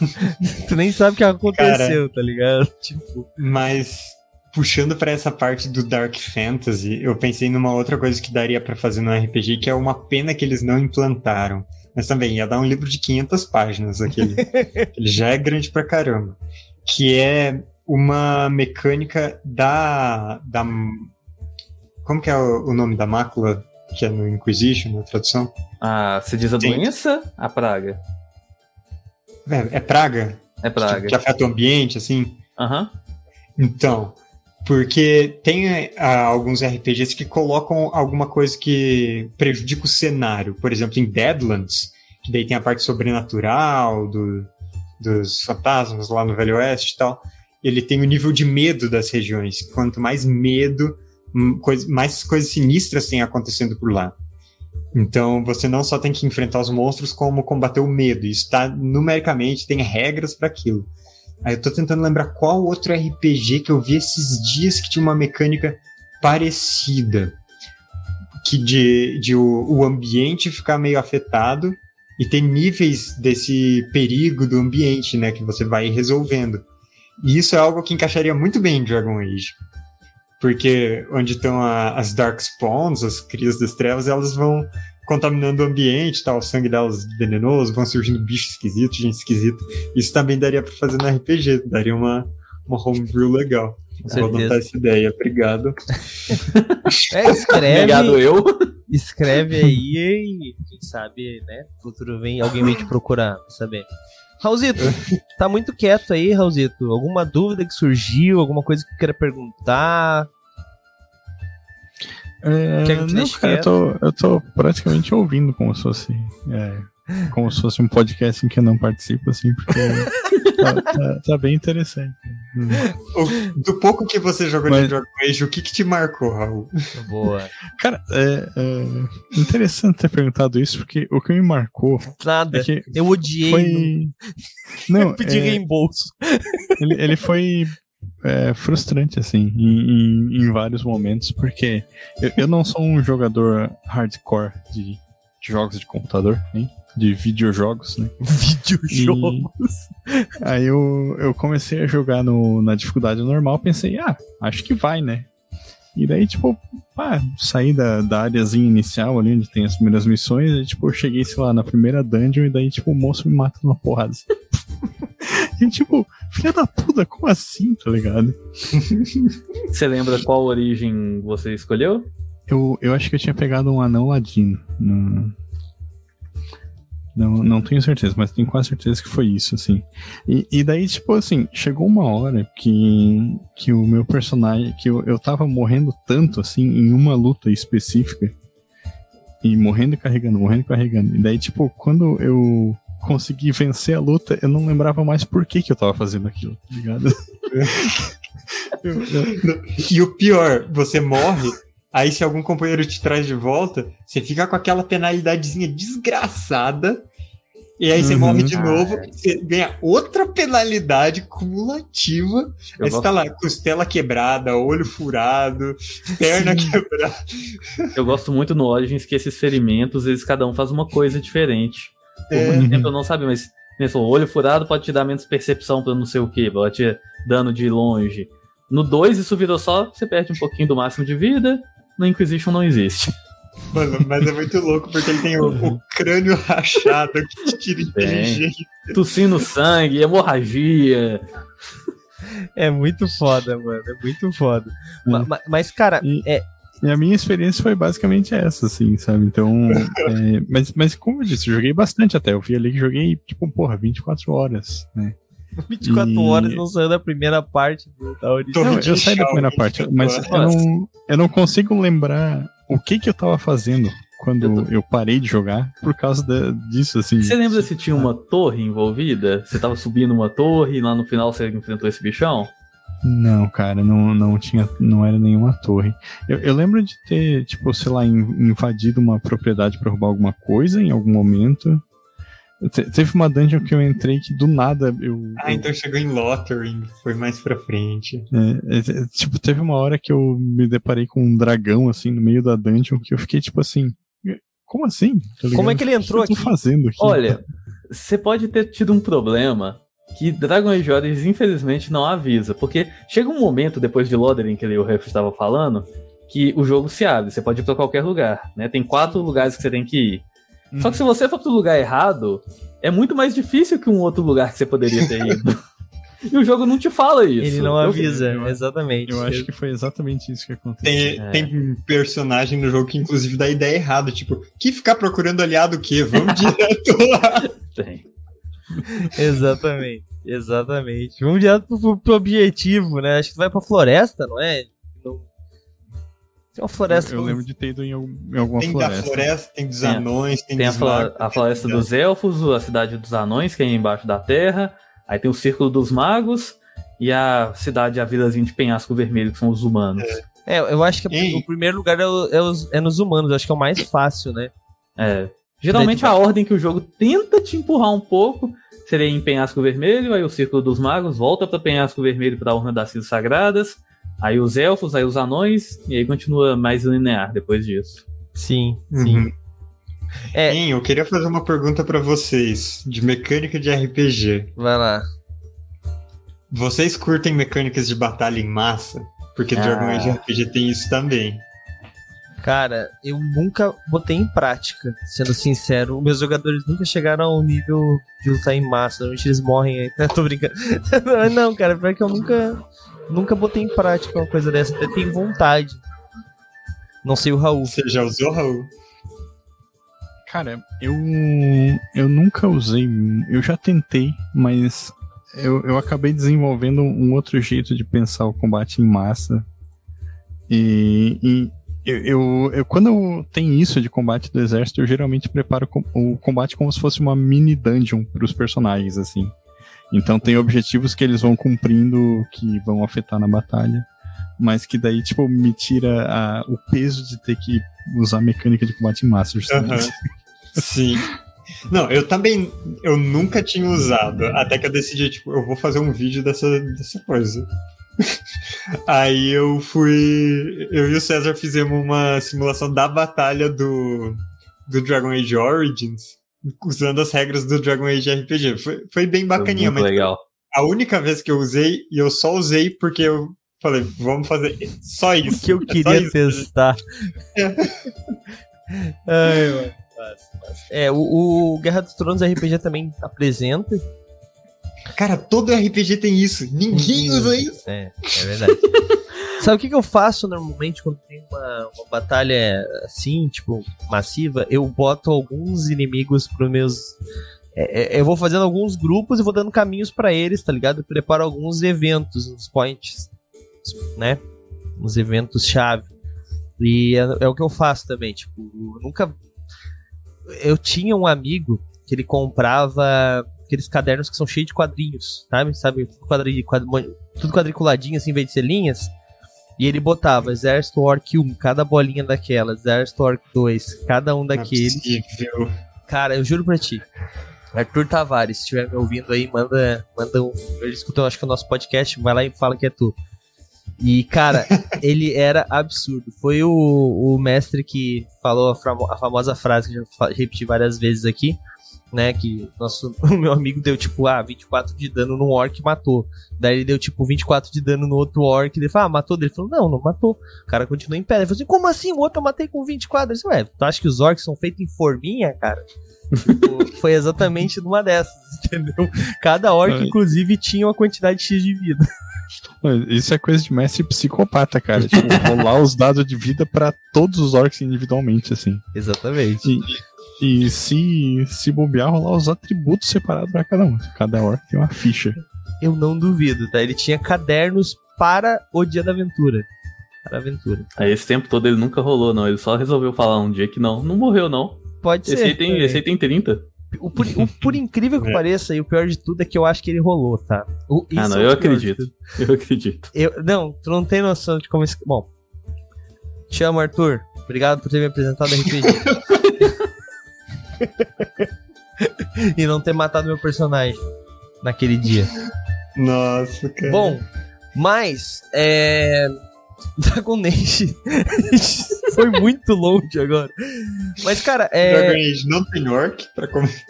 [LAUGHS] tu nem sabe o que aconteceu, Cara, tá ligado? Tipo. Mas puxando para essa parte do Dark Fantasy, eu pensei numa outra coisa que daria para fazer no RPG, que é uma pena que eles não implantaram. Mas também ia dar um livro de 500 páginas aquele. [LAUGHS] ele já é grande pra caramba. Que é uma mecânica da. da como que é o, nome da mácula que é no Inquisition, na tradução? Ah, você diz a Tem. doença? A praga. É, é praga? É praga. Que, que afeta o ambiente, assim? Aham. Uhum. Então, porque tem uh, alguns RPGs que colocam alguma coisa que prejudica o cenário. Por exemplo, em Deadlands, que daí tem a parte sobrenatural do, dos fantasmas lá no Velho Oeste e tal. Ele tem o nível de medo das regiões. Quanto mais medo, mais coisas sinistras tem acontecendo por lá. Então você não só tem que enfrentar os monstros, como combater o medo. Isso está numericamente, tem regras para aquilo. Aí eu tô tentando lembrar qual outro RPG que eu vi esses dias que tinha uma mecânica parecida. Que de, de o, o ambiente ficar meio afetado e ter níveis desse perigo do ambiente, né? Que você vai resolvendo. E isso é algo que encaixaria muito bem em Dragon Age. Porque onde estão as Dark Spawns, as Crias das Trevas, elas vão contaminando o ambiente, tal, o sangue delas venenoso, vão surgindo bichos esquisitos, gente esquisita. Isso também daria para fazer no RPG, daria uma, uma homebrew legal. Vou anotar essa ideia, obrigado. [LAUGHS] É, escreve. Obrigado eu. Escreve aí e quem sabe, né? Futuro vem, alguém vem te procurar pra saber. Raulzito, tá muito quieto aí, Raulzito. Alguma dúvida que surgiu, alguma coisa que queira perguntar? É, não, cara, eu tô, eu tô praticamente ouvindo como se fosse. É, como se fosse um podcast em que eu não participo, assim, porque tá, tá, tá, bem interessante. do pouco que você jogou Mas... de Dragon Age, o que, que te marcou, Raul? Boa. Cara, é, é, interessante ter perguntado isso, porque o que me marcou. Nada. É que eu odiei. Foi... Não, [LAUGHS] eu pedi é... reembolso. Ele, ele foi é, frustrante, assim, em, em, em, vários momentos, porque eu, eu, não sou um jogador hardcore de, de jogos de computador, hein? De videojogos, né? [LAUGHS] Videojogos? E aí eu, eu comecei a jogar no, na dificuldade normal, pensei, ah, acho que vai, né? E daí, tipo, pá, saí da, da áreazinha inicial ali, onde tem as primeiras missões, e, tipo, eu cheguei, sei lá, na primeira dungeon, e daí, tipo, o moço me mata numa porrada. E, tipo, filha da puta, como assim, tá ligado? [LAUGHS] Você lembra qual origem você escolheu? Eu, eu acho que eu tinha pegado um anão ladino. No... Não, não tenho certeza, mas tenho quase certeza que foi isso, assim. E, e daí, tipo assim, chegou uma hora que, que o meu personagem, que eu, eu tava morrendo tanto, assim, em uma luta específica, e morrendo e carregando, morrendo e carregando. E daí, tipo, quando eu consegui vencer a luta, eu não lembrava mais por que, que eu tava fazendo aquilo, tá ligado? [LAUGHS] e o pior, você morre Aí, se algum companheiro te traz de volta, você fica com aquela penalidadezinha desgraçada. E aí você uhum. morre de novo, você ganha outra penalidade cumulativa. Eu aí gosto... você tá lá, costela quebrada, olho furado, [LAUGHS] perna Sim. quebrada. Eu gosto muito no Origins que esses ferimentos, eles cada um faz uma coisa diferente. Por é. muito tempo eu não sabia, mas nesse olho furado pode te dar menos percepção pra não sei o que, pode te dano de longe. No 2 isso virou só, você perde um pouquinho do máximo de vida, no Inquisition não existe. [LAUGHS] Mano, mas é muito louco porque ele tem o, o [LAUGHS] crânio rachado que te tira inteligência. Tossindo sangue, hemorragia. É muito foda, mano. É muito foda. É. Mas, mas, cara, é. E a minha experiência foi basicamente essa, assim, sabe? Então. [LAUGHS] é, mas, mas, como eu disse, eu joguei bastante até. Eu vi ali que joguei, tipo, porra, 24 horas, né? 24 e... horas não saiu da primeira parte da origem. Não, eu saí da primeira parte, mas eu não, eu não consigo lembrar o que que eu tava fazendo quando eu, tô... eu parei de jogar por causa de, disso, assim. Você lembra se tinha uma torre envolvida? Você tava subindo uma torre e lá no final você enfrentou esse bichão? Não, cara, não, não tinha, não era nenhuma torre. Eu, eu lembro de ter, tipo, sei lá, invadido uma propriedade para roubar alguma coisa em algum momento. Teve uma dungeon que eu entrei que do nada eu. Ah, eu... então chegou em Lothering, foi mais pra frente. É, é, tipo, teve uma hora que eu me deparei com um dragão, assim, no meio da dungeon, que eu fiquei tipo assim. Como assim? Tá como é que ele entrou o que aqui? Eu tô fazendo aqui? Olha, você pode ter tido um problema que Dragon Age Origins infelizmente não avisa, porque chega um momento depois de Lothering que o Ref estava falando, que o jogo se abre, você pode ir para qualquer lugar, né? Tem quatro lugares que você tem que ir. Uhum. Só que se você for pro lugar errado, é muito mais difícil que um outro lugar que você poderia ter ido. [LAUGHS] e o jogo não te fala isso. Ele não avisa, eu, exatamente. Eu acho que foi exatamente isso que aconteceu. Tem, é. tem personagem no jogo que inclusive dá ideia errada, tipo, que ficar procurando aliado o quê? Vamos [LAUGHS] direto lá. Tem. [LAUGHS] exatamente, exatamente. Vamos direto pro, pro objetivo, né? Acho que vai pra floresta, não é? Tem uma floresta. Eu, eu lembro de ter ido em, em alguma tem floresta. Tem da floresta, tem dos anões, tem, tem dos a, a floresta dos elfos, a cidade dos anões, que é embaixo da terra. Aí tem o Círculo dos Magos e a cidade, a vilazinha de Penhasco Vermelho, que são os humanos. É, é eu acho que Ei. o primeiro lugar é, é, os, é, nos humanos, eu acho que é o mais fácil, né? É. Geralmente a ordem que o jogo tenta te empurrar um pouco seria em Penhasco Vermelho, aí o Círculo dos Magos volta para Penhasco Vermelho para a Urna das Cis Sagradas, Aí os elfos, aí os anões, e aí continua mais linear depois disso. Sim, sim. Uhum. É... Hein, eu queria fazer uma pergunta para vocês de mecânica de RPG. Vai lá. Vocês curtem mecânicas de batalha em massa? Porque ah. Dragon Age RPG tem isso também. Cara, eu nunca botei em prática, sendo sincero. Meus jogadores nunca chegaram ao nível de lutar em massa. Normalmente eles morrem aí. [LAUGHS] Tô brincando. [LAUGHS] não, cara, pior que eu nunca Nunca botei em prática uma coisa dessa, até tenho vontade. Não sei o Raul. Você já usou, Raul? Cara, eu eu nunca usei, eu já tentei, mas eu, eu acabei desenvolvendo um outro jeito de pensar o combate em massa. E, e eu, eu, eu, quando tem isso de combate do exército, eu geralmente preparo o combate como se fosse uma mini dungeon para os personagens, assim. Então tem objetivos que eles vão cumprindo que vão afetar na batalha, mas que daí, tipo, me tira a, o peso de ter que usar mecânica de combate em massa, justamente. Uhum. Sim. Não, eu também, eu nunca tinha usado, até que eu decidi, tipo, eu vou fazer um vídeo dessa, dessa coisa. Aí eu fui, eu e o César fizemos uma simulação da batalha do, do Dragon Age Origins, usando as regras do Dragon Age RPG. Foi, foi bem bacaninha, foi mas legal. a única vez que eu usei, e eu só usei porque eu falei, vamos fazer só isso. Porque eu queria testar. É. [LAUGHS] Ai, mano. É, o, o, Guerra dos Tronos RPG também apresenta. Cara, todo RPG tem isso. Ninguém usa isso. É, é verdade. [LAUGHS] Sabe o que, que eu faço normalmente quando tem uma, uma batalha assim, tipo, massiva? Eu boto alguns inimigos pros meus. É, é, eu vou fazendo alguns grupos e vou dando caminhos para eles, tá ligado? Eu preparo alguns eventos, uns points, né? Uns eventos chave. E é, é, o que eu faço também, tipo, eu nunca. Eu tinha um amigo que ele comprava aqueles cadernos que são cheios de quadrinhos, sabe? Sabe? Tudo, quadri, quadri, tudo quadriculadinho assim, em vez de ser linhas. E ele botava Exército Orc 1, cada bolinha daquela, Exército Orc 2, cada um daqueles. Cara, eu juro pra ti. Arthur Tavares, se estiver me ouvindo aí, manda, manda um. Ele escutou, acho que o nosso podcast, vai lá e fala que é tu. E, cara, [LAUGHS] ele era absurdo. Foi o, o mestre que falou a, famo, a famosa frase que eu já repeti várias vezes aqui né? Que nosso, [LAUGHS] o meu amigo deu tipo, ah, 24 de dano no orc e matou. Daí ele deu tipo 24 de dano no outro orc. Ele falou, ah, matou? Ele falou, não, não matou. O cara continua em pé. Ele falou assim, como assim? O outro eu matei com 24. Ele falou, ué, tu acha que os orcs são feitos em forminha, cara? tipo, [LAUGHS] foi exatamente numa dessas, [LAUGHS] entendeu? Cada orc, é. inclusive, tinha uma quantidade X de vida. Isso é coisa de mestre psicopata, cara. tipo, rolar os dados de vida para todos os orcs individualmente, assim. Exatamente. E, e se, se bobear, rolar os atributos separados para cada um. Cada orc tem uma ficha. Eu não duvido, tá? Ele tinha cadernos para o dia da aventura. Para a aventura. Aí esse tempo todo ele nunca rolou, não. Ele só resolveu falar um dia que não. Não morreu, não. Pode esse ser. Aí tem, esse aí tem 30. O por, o, por, incrível que [LAUGHS] é. pareça, e o pior de tudo é que eu acho que ele rolou, tá? O, ah, não, é eu acredito. [LAUGHS] Eu acredito. Eu, não, tu não tem noção de como esse. Bom. Te amo, Arthur. Obrigado por ter me apresentado a [LAUGHS] RPG. [LAUGHS] e não ter matado meu personagem naquele dia. Nossa, cara. Bom, mas é. [LAUGHS] Dragon Age [LAUGHS] foi muito longe agora. Mas, cara, é. Dragon Age não tem orc pra, comer.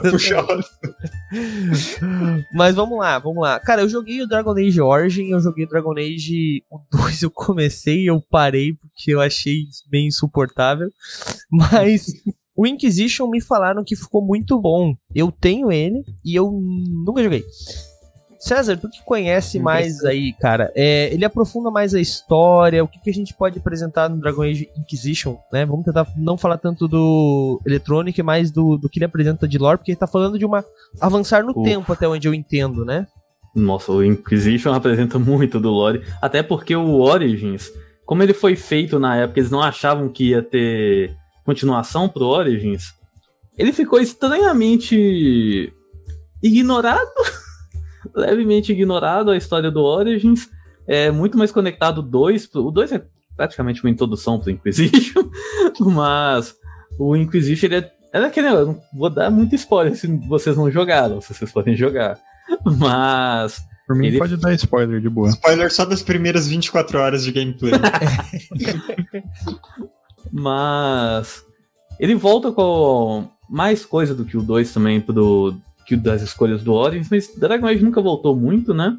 pra puxar Mas vamos lá, vamos lá. Cara, eu joguei o Dragon Age Origin, eu joguei o Dragon Age o 2, eu comecei e eu parei porque eu achei bem insuportável. Mas o Inquisition me falaram que ficou muito bom. Eu tenho ele e eu nunca joguei. César, tu que conhece mais aí, cara, é, ele aprofunda mais a história, o que, que, a gente pode apresentar no Dragon Age Inquisition, né? Vamos tentar não falar tanto do Electronic, mais do, do que ele apresenta de lore, porque ele tá falando de uma avançar no tempo, até onde eu entendo, né? Nossa, o Inquisition apresenta muito do lore, até porque o Origins, como ele foi feito na época, eles não achavam que ia ter continuação pro Origins, ele ficou estranhamente ignorado, [LAUGHS] levemente ignorado a história do Origins, é muito mais conectado o 2, o 2 é praticamente uma introdução pro Inquisition, [LAUGHS] mas o Inquisition ele é, é daquele, eu não vou dar muito spoiler se vocês não jogaram, se vocês podem jogar, mas por mim ele... pode dar spoiler de boa. Spoiler só das primeiras 24 horas de gameplay. [LAUGHS] Mas ele volta com mais coisa do que o 2 também pro que das escolhas do Origins, mas Dragon Age nunca voltou muito, né?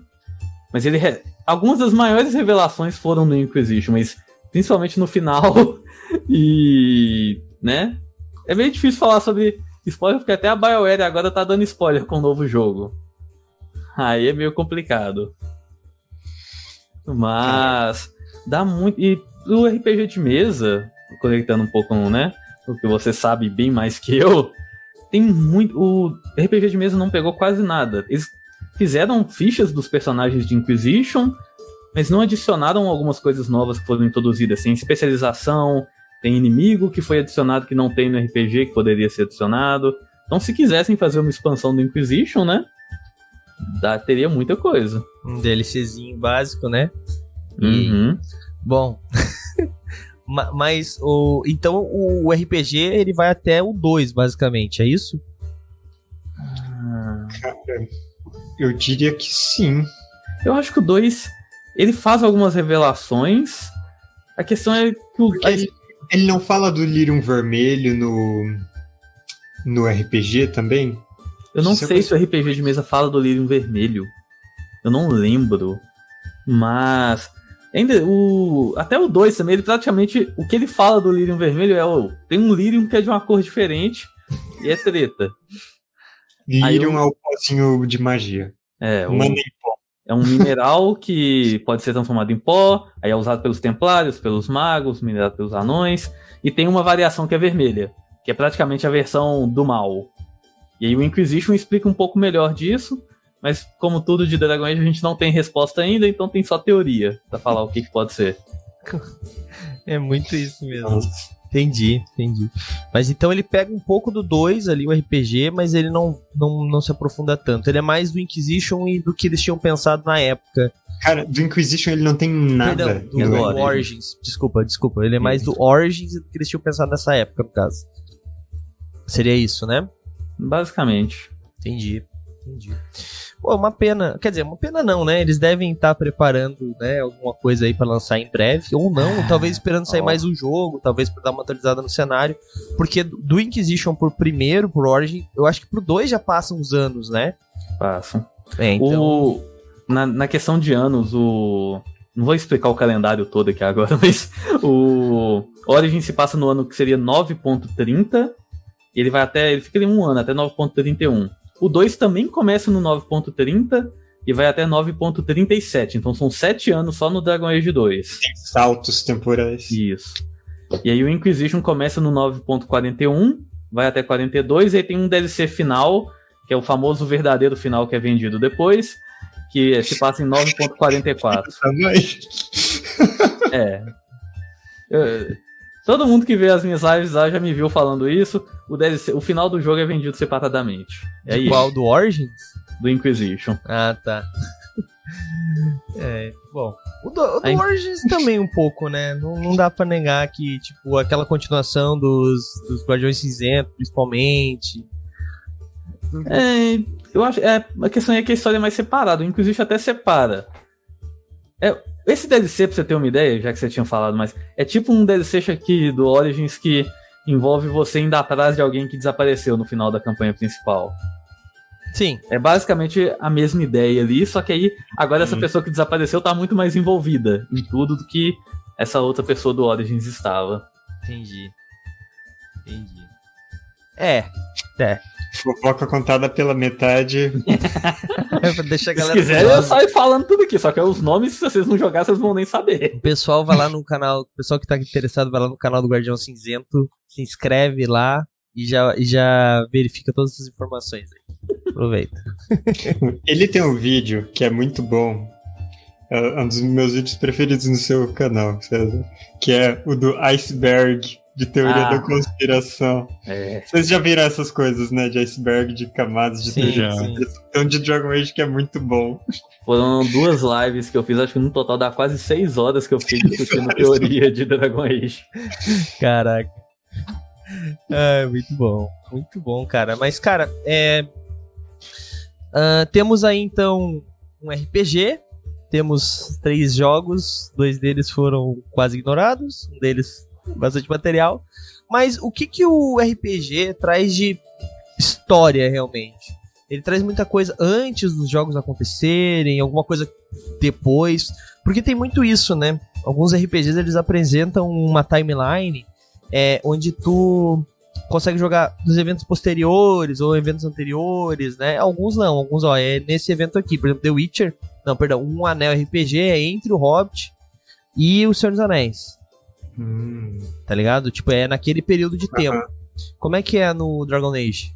Mas ele algumas das maiores revelações foram no Inquisition, mas principalmente no final [LAUGHS] e, né? É meio difícil falar sobre spoiler porque até a BioWare agora tá dando spoiler com o novo jogo. Aí é meio complicado. Mas dá muito e o RPG de mesa conectando um pouco, né? O que você sabe bem mais que eu. Tem muito. O RPG de mesa não pegou quase nada. Eles fizeram fichas dos personagens de Inquisition, mas não adicionaram algumas coisas novas que foram introduzidas. Tem especialização, tem inimigo que foi adicionado que não tem no RPG, que poderia ser adicionado. Então, se quisessem fazer uma expansão do Inquisition, né? Dá, teria muita coisa. Um DLCzinho básico, né? E... Uhum. Bom, [LAUGHS] Mas o. Então o RPG ele vai até o 2, basicamente, é isso? Cara, eu diria que sim. Eu acho que o 2 ele faz algumas revelações. A questão é que o. Ele, ele, não fala do Lyrium vermelho no. no RPG também? Eu não Isso é sei é se o RPG de mesa fala do Lyrium vermelho. Eu não lembro. Mas Ainda, o, até o 2 também, ele praticamente. O que ele fala do Lyrium vermelho é o. Tem um Lyrium que é de uma cor diferente e é treta. Lyrium é o pozinho de magia. É, o... Mandem É um mineral que pode ser transformado em pó, aí é usado pelos templários, pelos magos, minerado pelos anões, e tem uma variação que é vermelha, que é praticamente a versão do mal. E aí o Inquisition explica um pouco melhor disso, mas como tudo de Dragon Age a gente não tem resposta ainda, então tem só teoria para falar o que, que pode ser. [LAUGHS] é muito isso mesmo. Entendi, entendi. Mas então ele pega um pouco do 2 ali, o RPG, mas ele não, não, não se aprofunda tanto. Ele é mais do Inquisition e do que eles tinham pensado na época. Cara, do Inquisition ele não tem nada. Perdão, do, do Origins. Desculpa, desculpa. Ele é mais do Origins do que eles tinham pensado nessa época, no caso. Seria isso, né? Basicamente. Entendi, entendi. Pô, uma pena. Quer dizer, uma pena não, né? Eles devem estar preparando, né, alguma coisa aí para lançar em breve, ou não, ah, talvez esperando sair oh. mais um jogo, talvez para dar uma atualizada no cenário, porque do Inquisition por primeiro, por Origin, eu acho que pro 2 já passam uns anos, né? Passam. É, então... O... Na, na questão de anos, o... Não vou explicar o calendário todo aqui agora, [LAUGHS] mas o Origin se passa no ano que seria 9.30, e ele vai até, ele fica em um ano, até 9.31. O 2 também começa no 9.30 e vai até 9.37. Então são 7 anos só no Dragon Age 2. Tem saltos temporais. Isso. E aí o Inquisition começa no 9.41, vai até 42, e aí tem um DLC final, que é o famoso verdadeiro final que é vendido depois, que se passa em 9.44. [LAUGHS] é. Eu, Todo mundo que vê as minhas lives lá já me viu falando isso. O, DLC, o final do jogo é vendido separadamente. É isso. Qual? Do Origins? Do Inquisition. Ah, tá. [LAUGHS] é, bom. O do, o do Origins também um pouco, né? Não, não dá pra negar que, tipo, aquela continuação dos, dos Guardiões Cinzentos, principalmente. É, eu acho. É, a questão é que a história é mais separada. O Inquisition até separa. É, esse DLC, pra você ter uma ideia, já que você tinha falado, mas é tipo um DLC aqui do Origins que envolve você indo atrás de alguém que desapareceu no final da campanha principal. Sim. É basicamente a mesma ideia ali, só que aí agora essa pessoa que desapareceu tá muito mais envolvida em tudo do que essa outra pessoa do Origins estava. Entendi. Entendi. É, é. Fofoca contada pela metade. [LAUGHS] Deixa a galera. Se quiser, eu saio falando tudo aqui. Só que os nomes, se vocês não jogar, vocês vão nem saber. O pessoal vai lá no canal. O pessoal que tá interessado vai lá no canal do Guardião Cinzento, se inscreve lá e já, e já verifica todas essas informações aí. Aproveita. [LAUGHS] Ele tem um vídeo que é muito bom. É um dos meus vídeos preferidos no seu canal, César. Que é o do Iceberg de teoria ah, da conspiração. É. Vocês já viram essas coisas, né? De iceberg, de camadas de sim, teoria da conspiração de Dragon Age que é muito bom. Foram duas lives que eu fiz, acho que no total dá quase seis horas que eu fiquei discutindo [LAUGHS] teoria de Dragon Age. Caraca. É, muito bom. Muito bom, cara. Mas, cara, é. Uh, temos aí então um RPG. Temos três jogos, dois deles foram quase ignorados, um deles bastante material. Mas o que, que o RPG traz de história realmente? Ele traz muita coisa antes dos jogos acontecerem, alguma coisa depois. Porque tem muito isso, né? Alguns RPGs eles apresentam uma timeline é, onde tu consegue jogar dos eventos posteriores ou eventos anteriores, né? Alguns não, alguns, ó, é nesse evento aqui, por exemplo, The Witcher, não, perdão, um anel RPG é entre o Hobbit e o Senhor dos Anéis. Hum. Tá ligado? Tipo, é naquele período de tempo. Como é que é no Dragon Age?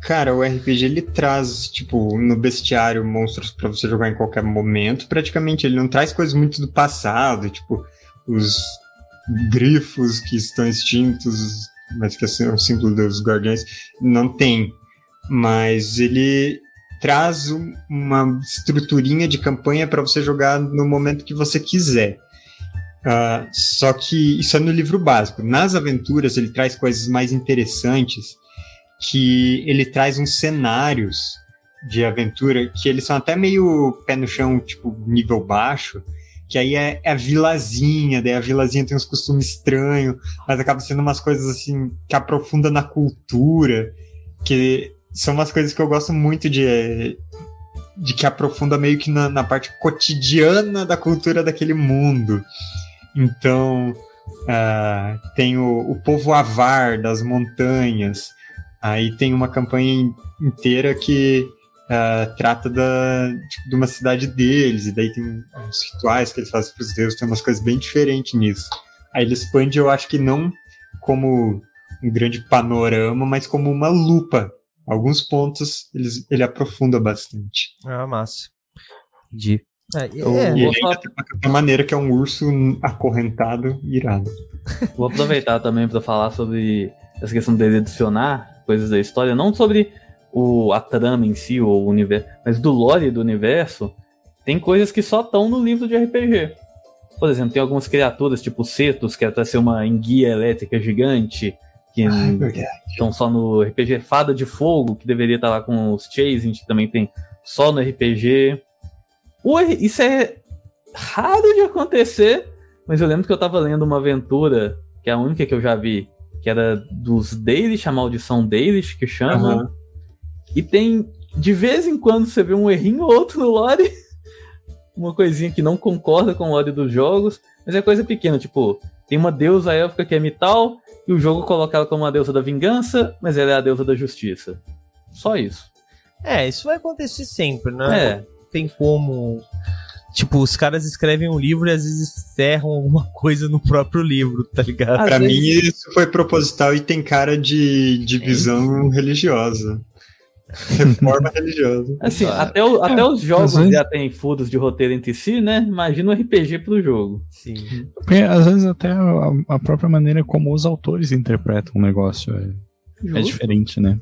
Cara, o RPG ele traz, tipo, no bestiário monstros para você jogar em qualquer momento. Praticamente, ele não traz coisas muito do passado, tipo, os grifos que estão extintos, mas que é o símbolo dos guardiões, não tem. Mas ele traz uma estruturinha de campanha para você jogar no momento que você quiser. Uh, só que isso é no livro básico. Nas aventuras, ele traz coisas mais interessantes, que ele traz uns cenários de aventura que eles são até meio pé no chão, tipo, nível baixo, que aí é, é a vilazinha, daí a vilazinha tem uns costumes estranhos, mas acaba sendo umas coisas assim que aprofunda na cultura, que são umas coisas que eu gosto muito de, de que aprofunda meio que na, na parte cotidiana da cultura daquele mundo. Então, uh, tem o, o povo avar das montanhas. Aí tem uma campanha inteira que uh, trata da, tipo, de uma cidade deles, e daí tem uns rituais que eles fazem para os deuses, tem umas coisas bem diferentes nisso. Aí ele expande, eu acho que não como um grande panorama, mas como uma lupa. Alguns pontos eles, ele aprofunda bastante. Ah, massa. De. É, é, e ele falar... tem uma maneira que é um urso acorrentado irado. Vou aproveitar também para falar sobre essa questão de adicionar coisas da história, não sobre o, a trama em si, ou o universo, mas do lore do universo, tem coisas que só estão no livro de RPG. Por exemplo, tem algumas criaturas, tipo Cetos, que é pra ser uma enguia elétrica gigante, que estão só no RPG Fada de Fogo, que deveria estar lá com os Chasing, que também tem só no RPG. Ué, isso é raro de acontecer, mas eu lembro que eu tava lendo uma aventura, que é a única que eu já vi, que era dos Dalish, a maldição Dalish, que chama. Uhum. E tem, de vez em quando, você vê um errinho ou outro no lore. [LAUGHS] uma coisinha que não concorda com o lore dos jogos, mas é coisa pequena, tipo, tem uma deusa élfica que é Mital, e o jogo coloca ela como a deusa da vingança, mas ela é a deusa da justiça. Só isso. É, isso vai acontecer sempre, né? É. Tem como. Tipo, os caras escrevem um livro e às vezes erram alguma [LAUGHS] coisa no próprio livro, tá ligado? Pra vezes... mim, isso foi proposital e tem cara de divisão é. religiosa. Reforma [LAUGHS] religiosa. Assim, até, o, até os jogos vezes... já tem furos de roteiro entre si, né? Imagina um RPG pro jogo. Sim. Porque às vezes até a, a própria maneira como os autores interpretam o negócio é, é diferente, né?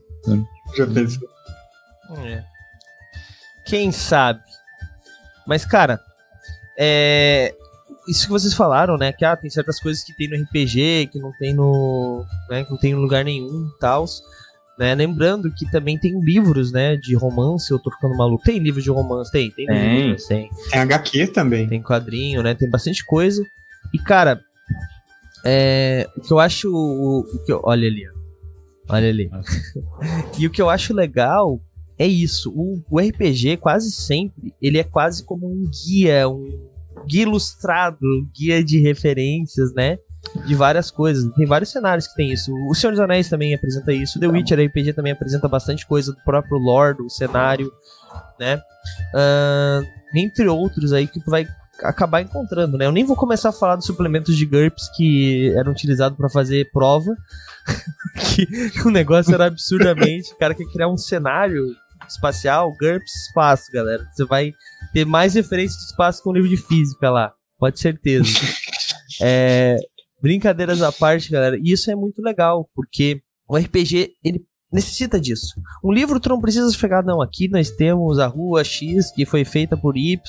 Já pensou. É. Quem sabe? Mas, cara, é. Isso que vocês falaram, né? Que ah, tem certas coisas que tem no RPG, que não tem no. Né, que não tem em lugar nenhum e tal. Né? Lembrando que também tem livros, né, de romance, eu tô ficando maluco. Tem livros de romance, tem, tem, tem. livros, tem. Tem HQ também. Tem quadrinho, né? Tem bastante coisa. E, cara, é, o que eu acho. O, o que eu, olha ali, olha ali. [LAUGHS] e o que eu acho legal é isso. O, o, RPG, quase sempre, ele é quase como um guia, um guia ilustrado, um guia de referências, né? de várias coisas. Tem vários cenários que tem isso. O Senhor dos Anéis também apresenta isso. The Witcher RPG também apresenta bastante coisa do próprio lore, do cenário, né? Uh, entre outros aí que tu vai acabar encontrando, né? Eu nem vou começar a falar dos suplementos de GURPS que eram utilizados para fazer prova. [LAUGHS] que o negócio era absurdamente. O cara quer criar um cenário espacial, GURPS espaço, galera. Você vai ter mais referência de espaço com o livro de física lá. Pode certeza. [LAUGHS] É, Brincadeiras à parte, galera, e isso é muito legal, porque o RPG, ele necessita disso. Um livro tu não precisa chegar, não, aqui nós temos a rua X que foi feita por Y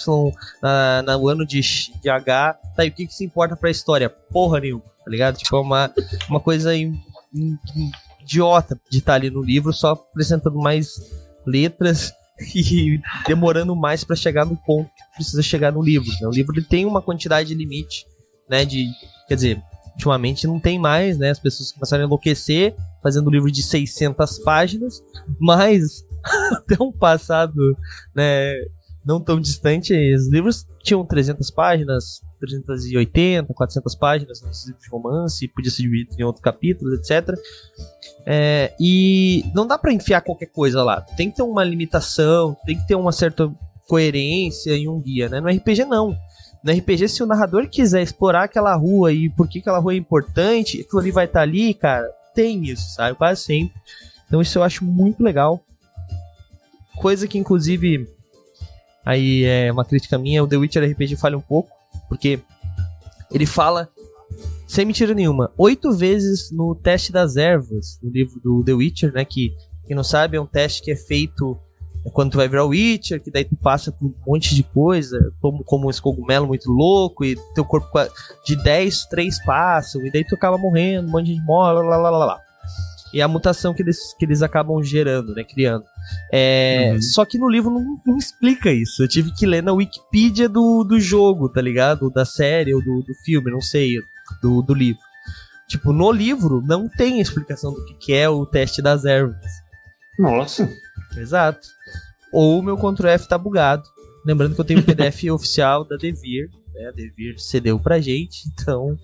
na, no ano de, de H, tá, e o que que se importa pra história? Porra nenhuma, tá ligado? Tipo, é uma, uma coisa in, in, idiota de estar tá ali no livro, só apresentando mais letras [LAUGHS] e demorando mais para chegar no ponto que precisa chegar no livro. Né? O livro ele tem uma quantidade limite, né, de, quer dizer, ultimamente não tem mais, né? As pessoas começaram a enlouquecer fazendo livro de 600 páginas, mas [LAUGHS] até um passado, né, não tão distante, os livros tinham 300 páginas, 380, 400 páginas de romance, podia ser dividido em outros capítulos, etc. É, e não dá para enfiar qualquer coisa lá. Tem que ter uma limitação, tem que ter uma certa coerência em um guia, né? No RPG não. No RPG, se o narrador quiser explorar aquela rua e por que aquela rua é importante, aquilo ali vai estar tá ali, cara, tem isso, sabe? Quase sempre. Então isso eu acho muito legal. Coisa que, inclusive, aí é uma crítica minha, o The Witcher RPG falha um pouco, porque ele fala, sem mentira nenhuma, oito vezes no teste das ervas, no livro do The Witcher, né? Que, quem não sabe, é um teste que é feito é quando tu vai virar o Witcher, que daí tu passa por um monte de coisa, como, como esse cogumelo muito louco, e teu corpo de 10, 3 passam, e daí tu acaba morrendo, um monte de gente morre, lá, lá, lá, lá. E a mutação que eles, que eles acabam gerando, né, criando. É, uhum. Só que no livro não, não, explica isso. Eu tive que ler na Wikipedia do, do jogo, tá ligado? Da série ou do, do filme, não sei, do, do livro. Tipo, no livro não tem explicação do que, que é o teste das ervas. Nossa. Exato. Ou o meu Ctrl F tá bugado. Lembrando que eu tenho o PDF [LAUGHS] oficial da Devir. Né? A Devir cedeu pra gente, então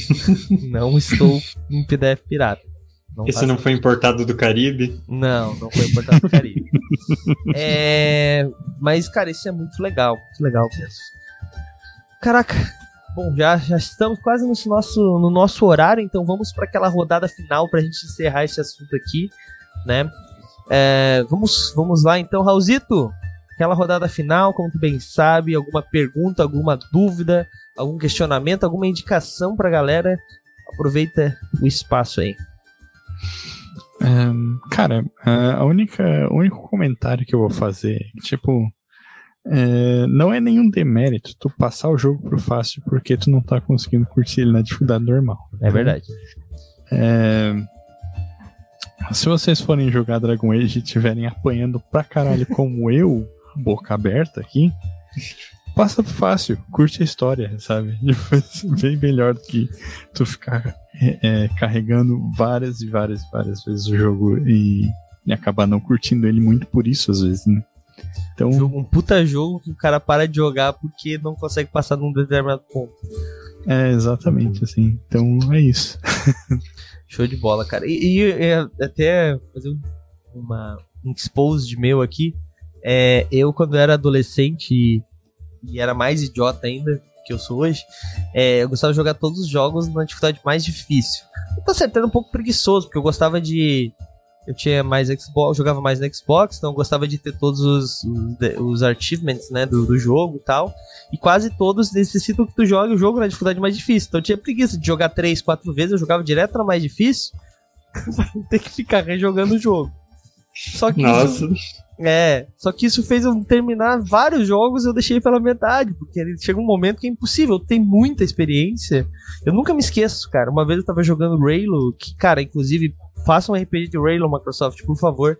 [LAUGHS] não estou em PDF pirata. Não Esse não foi importado do Caribe? Não, não foi importado do Caribe. [LAUGHS] é... Mas, cara, isso é muito legal, muito legal mesmo. Caraca, bom, já, já estamos quase no nosso, no nosso horário, então vamos para aquela rodada final para a gente encerrar esse assunto aqui, né? É, vamos, vamos lá então, Raulzito. Aquela rodada final, como tu bem sabe, alguma pergunta, alguma dúvida, algum questionamento, alguma indicação para a galera? Aproveita o espaço aí. Um, cara, a única, o único comentário que eu vou fazer, tipo, é, não é nenhum demérito tu passar o jogo pro fácil porque tu não tá conseguindo curtir ele na dificuldade normal. É verdade. É, se vocês forem jogar Dragon Age e estiverem apanhando pra caralho como eu, boca aberta aqui, passa fácil, curte a história, sabe? [LAUGHS] Bem melhor do que tu ficar é, é, carregando várias e várias e várias vezes o jogo e, e acabar não curtindo ele muito por isso, às vezes, né? Então, um puta jogo que o cara para de jogar porque não consegue passar num determinado ponto. É, exatamente, assim. Então é isso. [LAUGHS] Show de bola, cara. E, e até fazer uma, um expose de meu aqui. É, eu, quando era adolescente e, era mais idiota ainda que eu sou hoje, é, eu gostava de jogar todos os jogos na dificuldade mais difícil. Eu tô acertando um pouco preguiçoso, porque eu gostava de eu tinha mais Xbox, jogava mais no Xbox, então eu gostava de ter todos os, os, os achievements, né, do, do, jogo e tal. E quase todos necessitam que tu jogue o jogo na dificuldade mais difícil. Então eu tinha preguiça de jogar 3, 4 vezes, eu jogava direto na mais difícil, [LAUGHS] pra ter que ficar rejogando o jogo. Só que Nossa. Isso, é, só que isso fez eu terminar vários jogos eu deixei pela metade, porque chega um momento que é impossível, tem muita experiência. Eu nunca me esqueço, cara. Uma vez eu tava jogando Raylo, que, cara, inclusive faça um RPG de Raylo, Microsoft, por favor.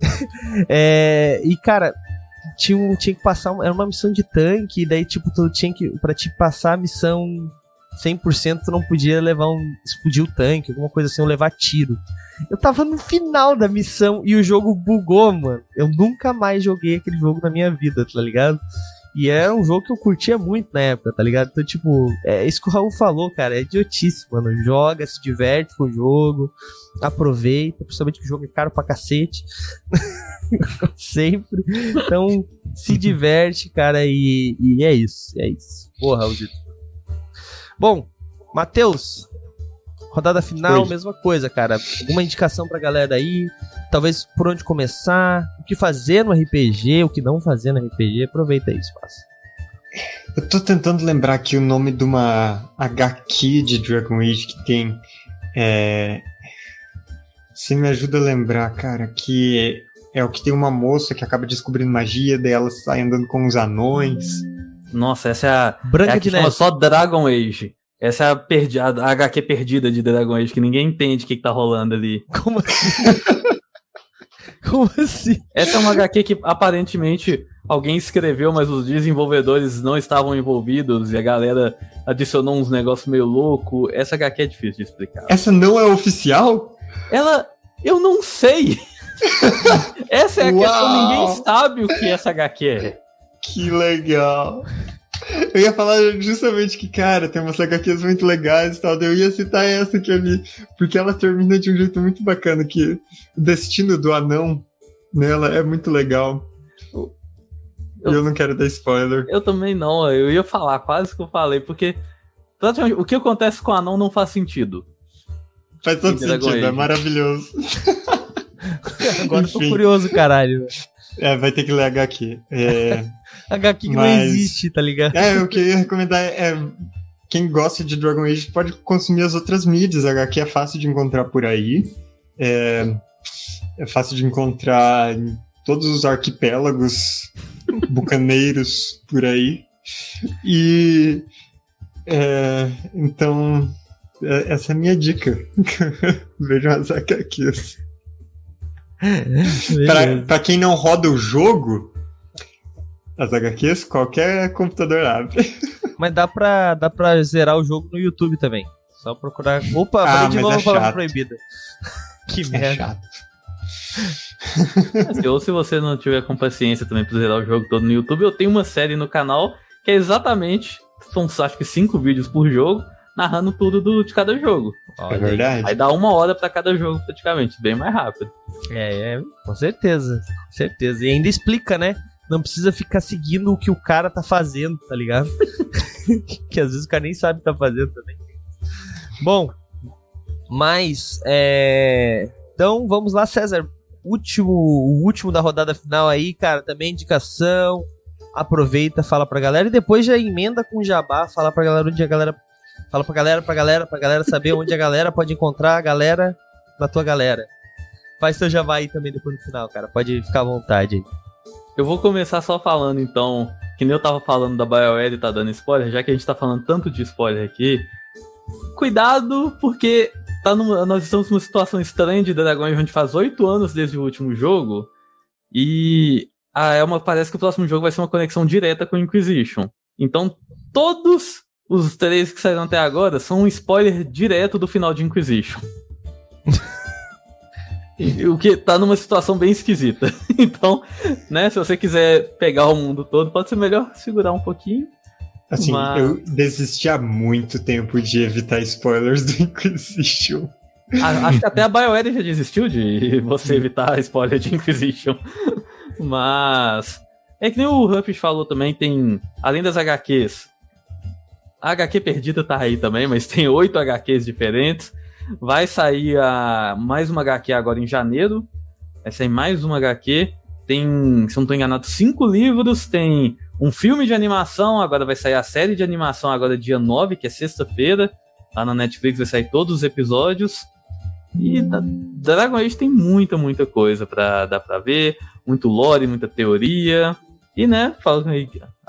[LAUGHS] é, e, cara, tinha, tinha que passar. Era uma missão de tanque, e daí, tipo, tu tinha que. Pra te passar a missão 100%, tu não podia levar um. explodir o tanque, alguma coisa assim, ou levar tiro. Eu tava no final da missão e o jogo bugou, mano. Eu nunca mais joguei aquele jogo na minha vida, tá ligado? E era um jogo que eu curtia muito na época, tá ligado? Então, tipo, é isso que o Raul falou, cara. É idiotice, mano. Joga, se diverte com o jogo, aproveita, principalmente que o jogo é caro pra cacete. [LAUGHS] Sempre. Então, se diverte, cara, e, e é isso. É isso. Porra, Raulzito. Bom, Matheus, Rodada final, Oi. mesma coisa, cara. Alguma indicação pra galera aí? Talvez por onde começar? O que fazer no RPG? O que não fazer no RPG? Aproveita aí, espaço. Eu tô tentando lembrar aqui o nome de uma HQ de Dragon Age que tem. É... Você me ajuda a lembrar, cara, que é o que tem uma moça que acaba descobrindo magia, daí ela sai andando com os anões. Nossa, essa é a. Branca é a que de chama só Dragon Age. Essa é a, perdi a HQ perdida de Dragon Age, que ninguém entende o que, que tá rolando ali. [LAUGHS] Como assim? [LAUGHS] Como assim? Essa é uma HQ que aparentemente alguém escreveu, mas os desenvolvedores não estavam envolvidos e a galera adicionou uns negócios meio louco. Essa HQ é difícil de explicar. Essa não é oficial? Ela. Eu não sei! [LAUGHS] essa é a Uau. questão, ninguém sabe o que essa HQ é. Que legal! Eu ia falar justamente que, cara, tem umas HQs muito legais e tal. Eu ia citar essa que eu li, porque ela termina de um jeito muito bacana, que o destino do anão nela é muito legal. Eu, eu não quero dar spoiler. Eu também não, eu ia falar, quase que eu falei, porque o que acontece com o anão não faz sentido. Faz todo sentido, é maravilhoso. [LAUGHS] Agora Enfim. tô curioso, caralho. É, vai ter que ler HQ. É... HQ que Mas... não existe, tá ligado? É, o que eu ia recomendar é. Quem gosta de Dragon Age pode consumir as outras mídias. HQ é fácil de encontrar por aí. É, é fácil de encontrar em todos os arquipélagos [LAUGHS] bucaneiros por aí. E. É, então. É, essa é a minha dica. [LAUGHS] Vejam as HQs. [LAUGHS] para quem não roda o jogo, as HQs, qualquer computador abre. [LAUGHS] Mas dá pra, dá pra zerar o jogo no YouTube também. Só procurar. Opa, ah, de novo é palavra proibida. [LAUGHS] que é merda. Chato. Ou se você não tiver com paciência também pra zerar o jogo todo no YouTube, eu tenho uma série no canal que é exatamente. São acho que cinco vídeos por jogo, narrando tudo do, de cada jogo. Olha, é verdade. Aí dá uma hora para cada jogo, praticamente, bem mais rápido. É, é, com certeza. Com certeza. E ainda explica, né? Não precisa ficar seguindo o que o cara tá fazendo, tá ligado? [LAUGHS] que às vezes o cara nem sabe o que tá fazendo também. Bom, mas é. Então vamos lá, César. Último, o último da rodada final aí, cara. Também indicação. Aproveita, fala pra galera. E depois já emenda com o jabá. Fala pra galera onde a galera. Fala pra galera, pra galera, pra galera saber onde a galera pode encontrar a galera da tua galera. Faz seu jabá aí também depois no final, cara. Pode ficar à vontade aí. Eu vou começar só falando então, que nem eu tava falando da BioWare e tá dando spoiler, já que a gente tá falando tanto de spoiler aqui. Cuidado, porque tá numa, nós estamos numa situação estranha de Dragões, onde faz oito anos desde o último jogo. E a Elma parece que o próximo jogo vai ser uma conexão direta com Inquisition. Então, todos os três que saíram até agora são um spoiler direto do final de Inquisition. O que tá numa situação bem esquisita. [LAUGHS] Então, né, se você quiser pegar o mundo todo, pode ser melhor segurar um pouquinho. Assim, mas... eu desisti há muito tempo de evitar spoilers do [LAUGHS] Inquisition. Acho que até a BioWare já desistiu de [LAUGHS] você evitar spoiler de Inquisition. Mas. É que nem o Rumpus falou também, tem. Além das HQs. A HQ perdida tá aí também, mas tem oito HQs diferentes. Vai sair a, mais uma HQ agora em janeiro. Vai sair mais uma HQ. Tem, se não estou enganado, cinco livros. Tem um filme de animação. Agora vai sair a série de animação, agora dia 9, que é sexta-feira. Lá na Netflix vai sair todos os episódios. E da Dragon Age tem muita, muita coisa pra dar pra ver. Muito lore, muita teoria. E, né,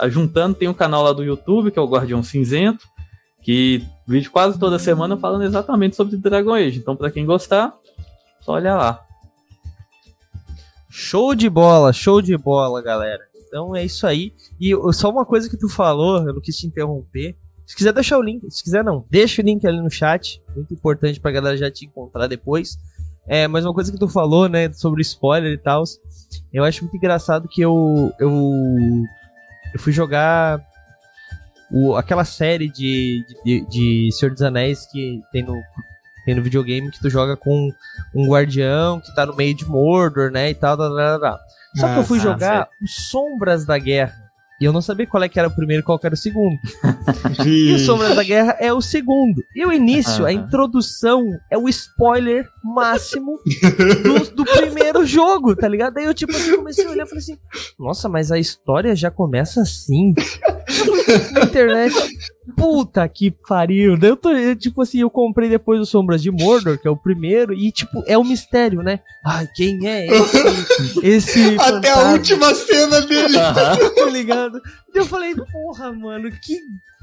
juntando, tem um canal lá do YouTube, que é o Guardião Cinzento que vídeo quase toda semana falando exatamente sobre Dragon Age. Então, para quem gostar, só olha lá. Show de bola, show de bola, galera. Então é isso aí. E só uma coisa que tu falou, eu não quis te interromper. Se quiser deixar o link, se quiser não, deixa o link ali no chat. Muito importante pra galera já te encontrar depois. É, mas uma coisa que tu falou, né, sobre spoiler e tal, eu acho muito engraçado que eu eu eu fui jogar o, aquela série de, de, de Senhor dos Anéis que tem no, tem no videogame que tu joga com um guardião que tá no meio de Mordor, né, e tal, tal, tal, tal. Só que eu fui jogar os Sombras da Guerra. E eu não sabia qual é que era o primeiro e qual era o segundo. [LAUGHS] e o Sombras da Guerra é o segundo. E o início, a introdução, é o spoiler máximo [LAUGHS] do, do, primeiro jogo, tá ligado? Daí eu tipo assim, comecei a olhar e falei assim, nossa, mas a história já começa assim. [LAUGHS] Na internet. Puta que pariu. Daí eu tô, eu, tipo assim, eu comprei depois o Sombras de Mordor, que é o primeiro, e tipo, é um mistério, né? Ai, quem é esse? [LAUGHS] esse Até fantasma? a última cena dele. [LAUGHS] tá ligado? E eu falei, porra, mano, que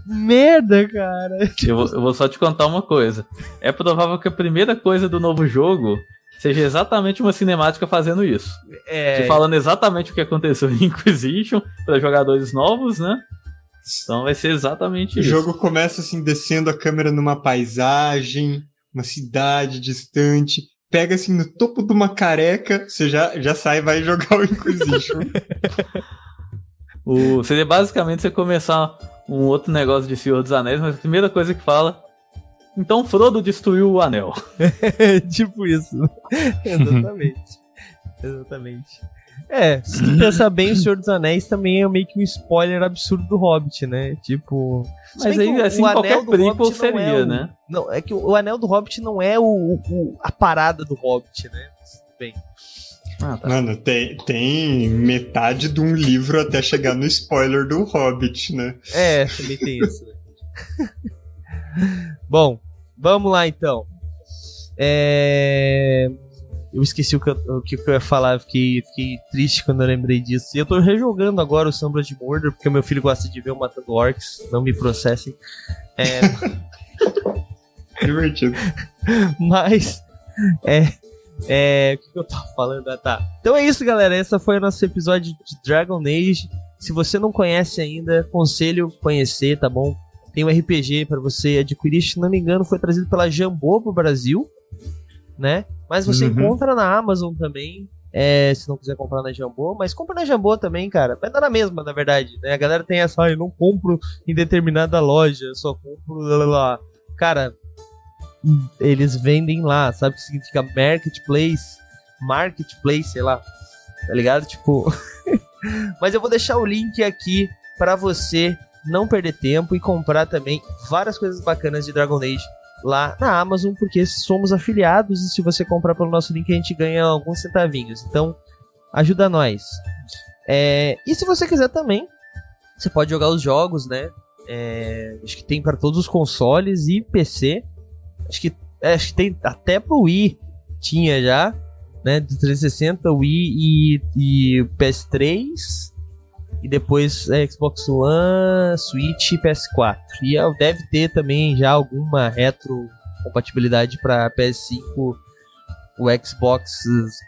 merda, cara. Eu vou, eu vou só te contar uma coisa. É provável que a primeira coisa do novo jogo seja exatamente uma cinemática fazendo isso. É... Te falando exatamente o que aconteceu em Inquisition para jogadores novos, né? Então vai ser exatamente o isso. O jogo começa assim, descendo a câmera numa paisagem, uma cidade distante, pega assim no topo de uma careca, você já, já sai e vai [LAUGHS] jogar o Inquisition. [LAUGHS] o, seria basicamente você começar um outro negócio de Senhor dos Anéis, mas a primeira coisa que fala. Então Frodo destruiu o anel. [LAUGHS] tipo isso. Exatamente. Exatamente. É, se tu pensar bem, o Senhor dos Anéis também é meio que um spoiler absurdo do Hobbit, né? Tipo. Mas aí, o, assim, o qualquer prequel seria, é o, né? Não, é que o, o, Anel do Hobbit não é o, o, a parada do Hobbit, né? Bem. Ah, tá. Mano, tem, tem metade de um livro até chegar no spoiler do Hobbit, né? É, também tem isso. Né? [LAUGHS] Bom, vamos lá então. É... Eu esqueci o que eu, o que eu ia falar, fiquei, fiquei triste quando eu lembrei disso. E eu tô rejogando agora o Sombra de Mordor, porque meu filho gosta de ver eu matando orcs, não me processem. É. [LAUGHS] Divertido. [LAUGHS] Mas, é. É. O que eu tava falando? Ah, tá. Então é isso, galera. Esse foi o nosso episódio de Dragon Age. Se você não conhece ainda, aconselho conhecer, tá bom? Tem um RPG para você adquirir, se não me engano, foi trazido pela Jambô pro Brasil, né? Mas você uhum. encontra na Amazon também. É, se não quiser comprar na Jambô, mas compra na Jambô também, cara. Vai dar na mesma, na verdade. Né? A galera tem essa, ah, eu não compro em determinada loja, eu só compro lá, lá. cara, eles vendem lá, sabe o que significa marketplace? Marketplace, sei lá. Tá ligado? Tipo. [LAUGHS] Mas eu vou deixar o link aqui para você não perder tempo e comprar também várias coisas bacanas de Dragon Age lá na Amazon, porque somos afiliados e se você comprar pelo nosso link a gente ganha alguns centavinhos. Então, ajuda nós. É, e se você quiser também, você pode jogar os jogos, né? É, acho que tem para todos os consoles e PC. Acho que, é, acho que tem até pro Wii tinha já, né? Do 360, Wii e, e PS3. E depois é, Xbox One, Switch e PS4. E deve ter também já alguma retro compatibilidade para PS5, o Xbox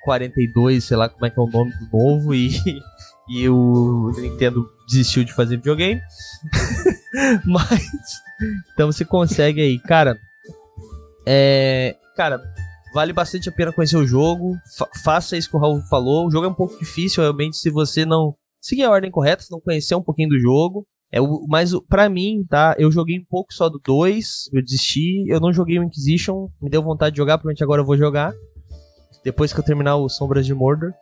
42, sei lá como é que é o nome do novo, e, [LAUGHS] e o Nintendo desistiu de fazer videogame. [LAUGHS] Mas, então você consegue aí, cara. É, cara, vale bastante a pena conhecer o jogo. Fa faça isso que o Raul falou. O jogo é um pouco difícil, realmente, se você não seguir a ordem correta, se não conhecer um pouquinho do jogo. É o, mas para mim, tá? Eu joguei um pouco só do 2, eu desisti. Eu não joguei o Inquisition, me deu vontade de jogar, provavelmente agora eu vou jogar. Depois que eu terminar o Sombras de Mordor.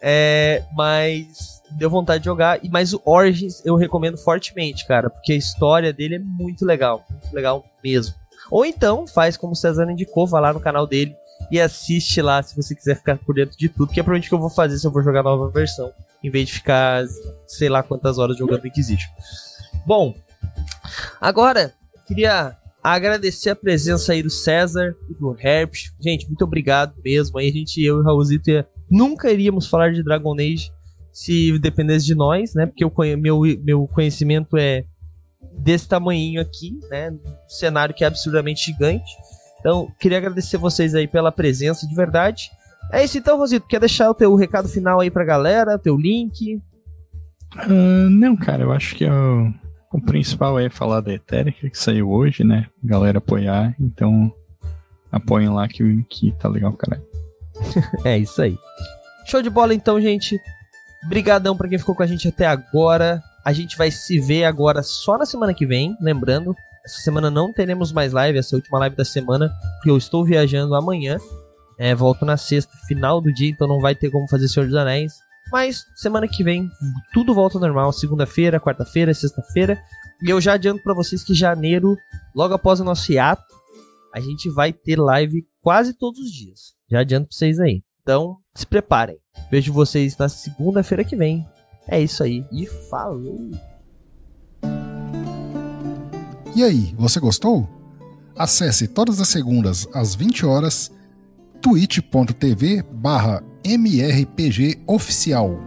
É, mas deu vontade de jogar. E mas o Origins eu recomendo fortemente, cara, porque a história dele é muito legal, muito legal mesmo. Ou então faz como o César indicou, vá lá no canal dele e assiste lá se você quiser ficar por dentro de tudo, que é provavelmente que eu vou fazer se eu for jogar a nova versão, em vez de ficar sei lá quantas horas jogando Inquisition. Bom, agora queria agradecer a presença aí do César e do Herbst. Gente, muito obrigado mesmo. Aí a gente, eu e o Raulzito, nunca iríamos falar de Dragon Age se dependesse de nós, né? Porque o meu, meu conhecimento é desse tamanho aqui, né? Um cenário que é absurdamente gigante. Então, queria agradecer vocês aí pela presença de verdade. É isso então, Rosito. Quer deixar o teu recado final aí pra galera, teu link? Uh, não, cara, eu acho que o, o principal é falar da Etérica, que saiu hoje, né? Galera apoiar, então apoiem lá que, que tá legal, caralho. [LAUGHS] é isso aí. Show de bola então, gente. Brigadão pra quem ficou com a gente até agora. A gente vai se ver agora só na semana que vem, lembrando. Essa semana não teremos mais live, essa é a última live da semana, porque eu estou viajando amanhã. É, volto na sexta, final do dia, então não vai ter como fazer Senhor dos Anéis. Mas semana que vem tudo volta ao normal, segunda-feira, quarta-feira, sexta-feira. E eu já adianto para vocês que janeiro, logo após o nosso hiato, a gente vai ter live quase todos os dias. Já adianto pra vocês aí. Então, se preparem. Vejo vocês na segunda-feira que vem. É isso aí. E falou! E aí, você gostou? Acesse todas as segundas às 20 horas twitch.tv barra mrpgoficial.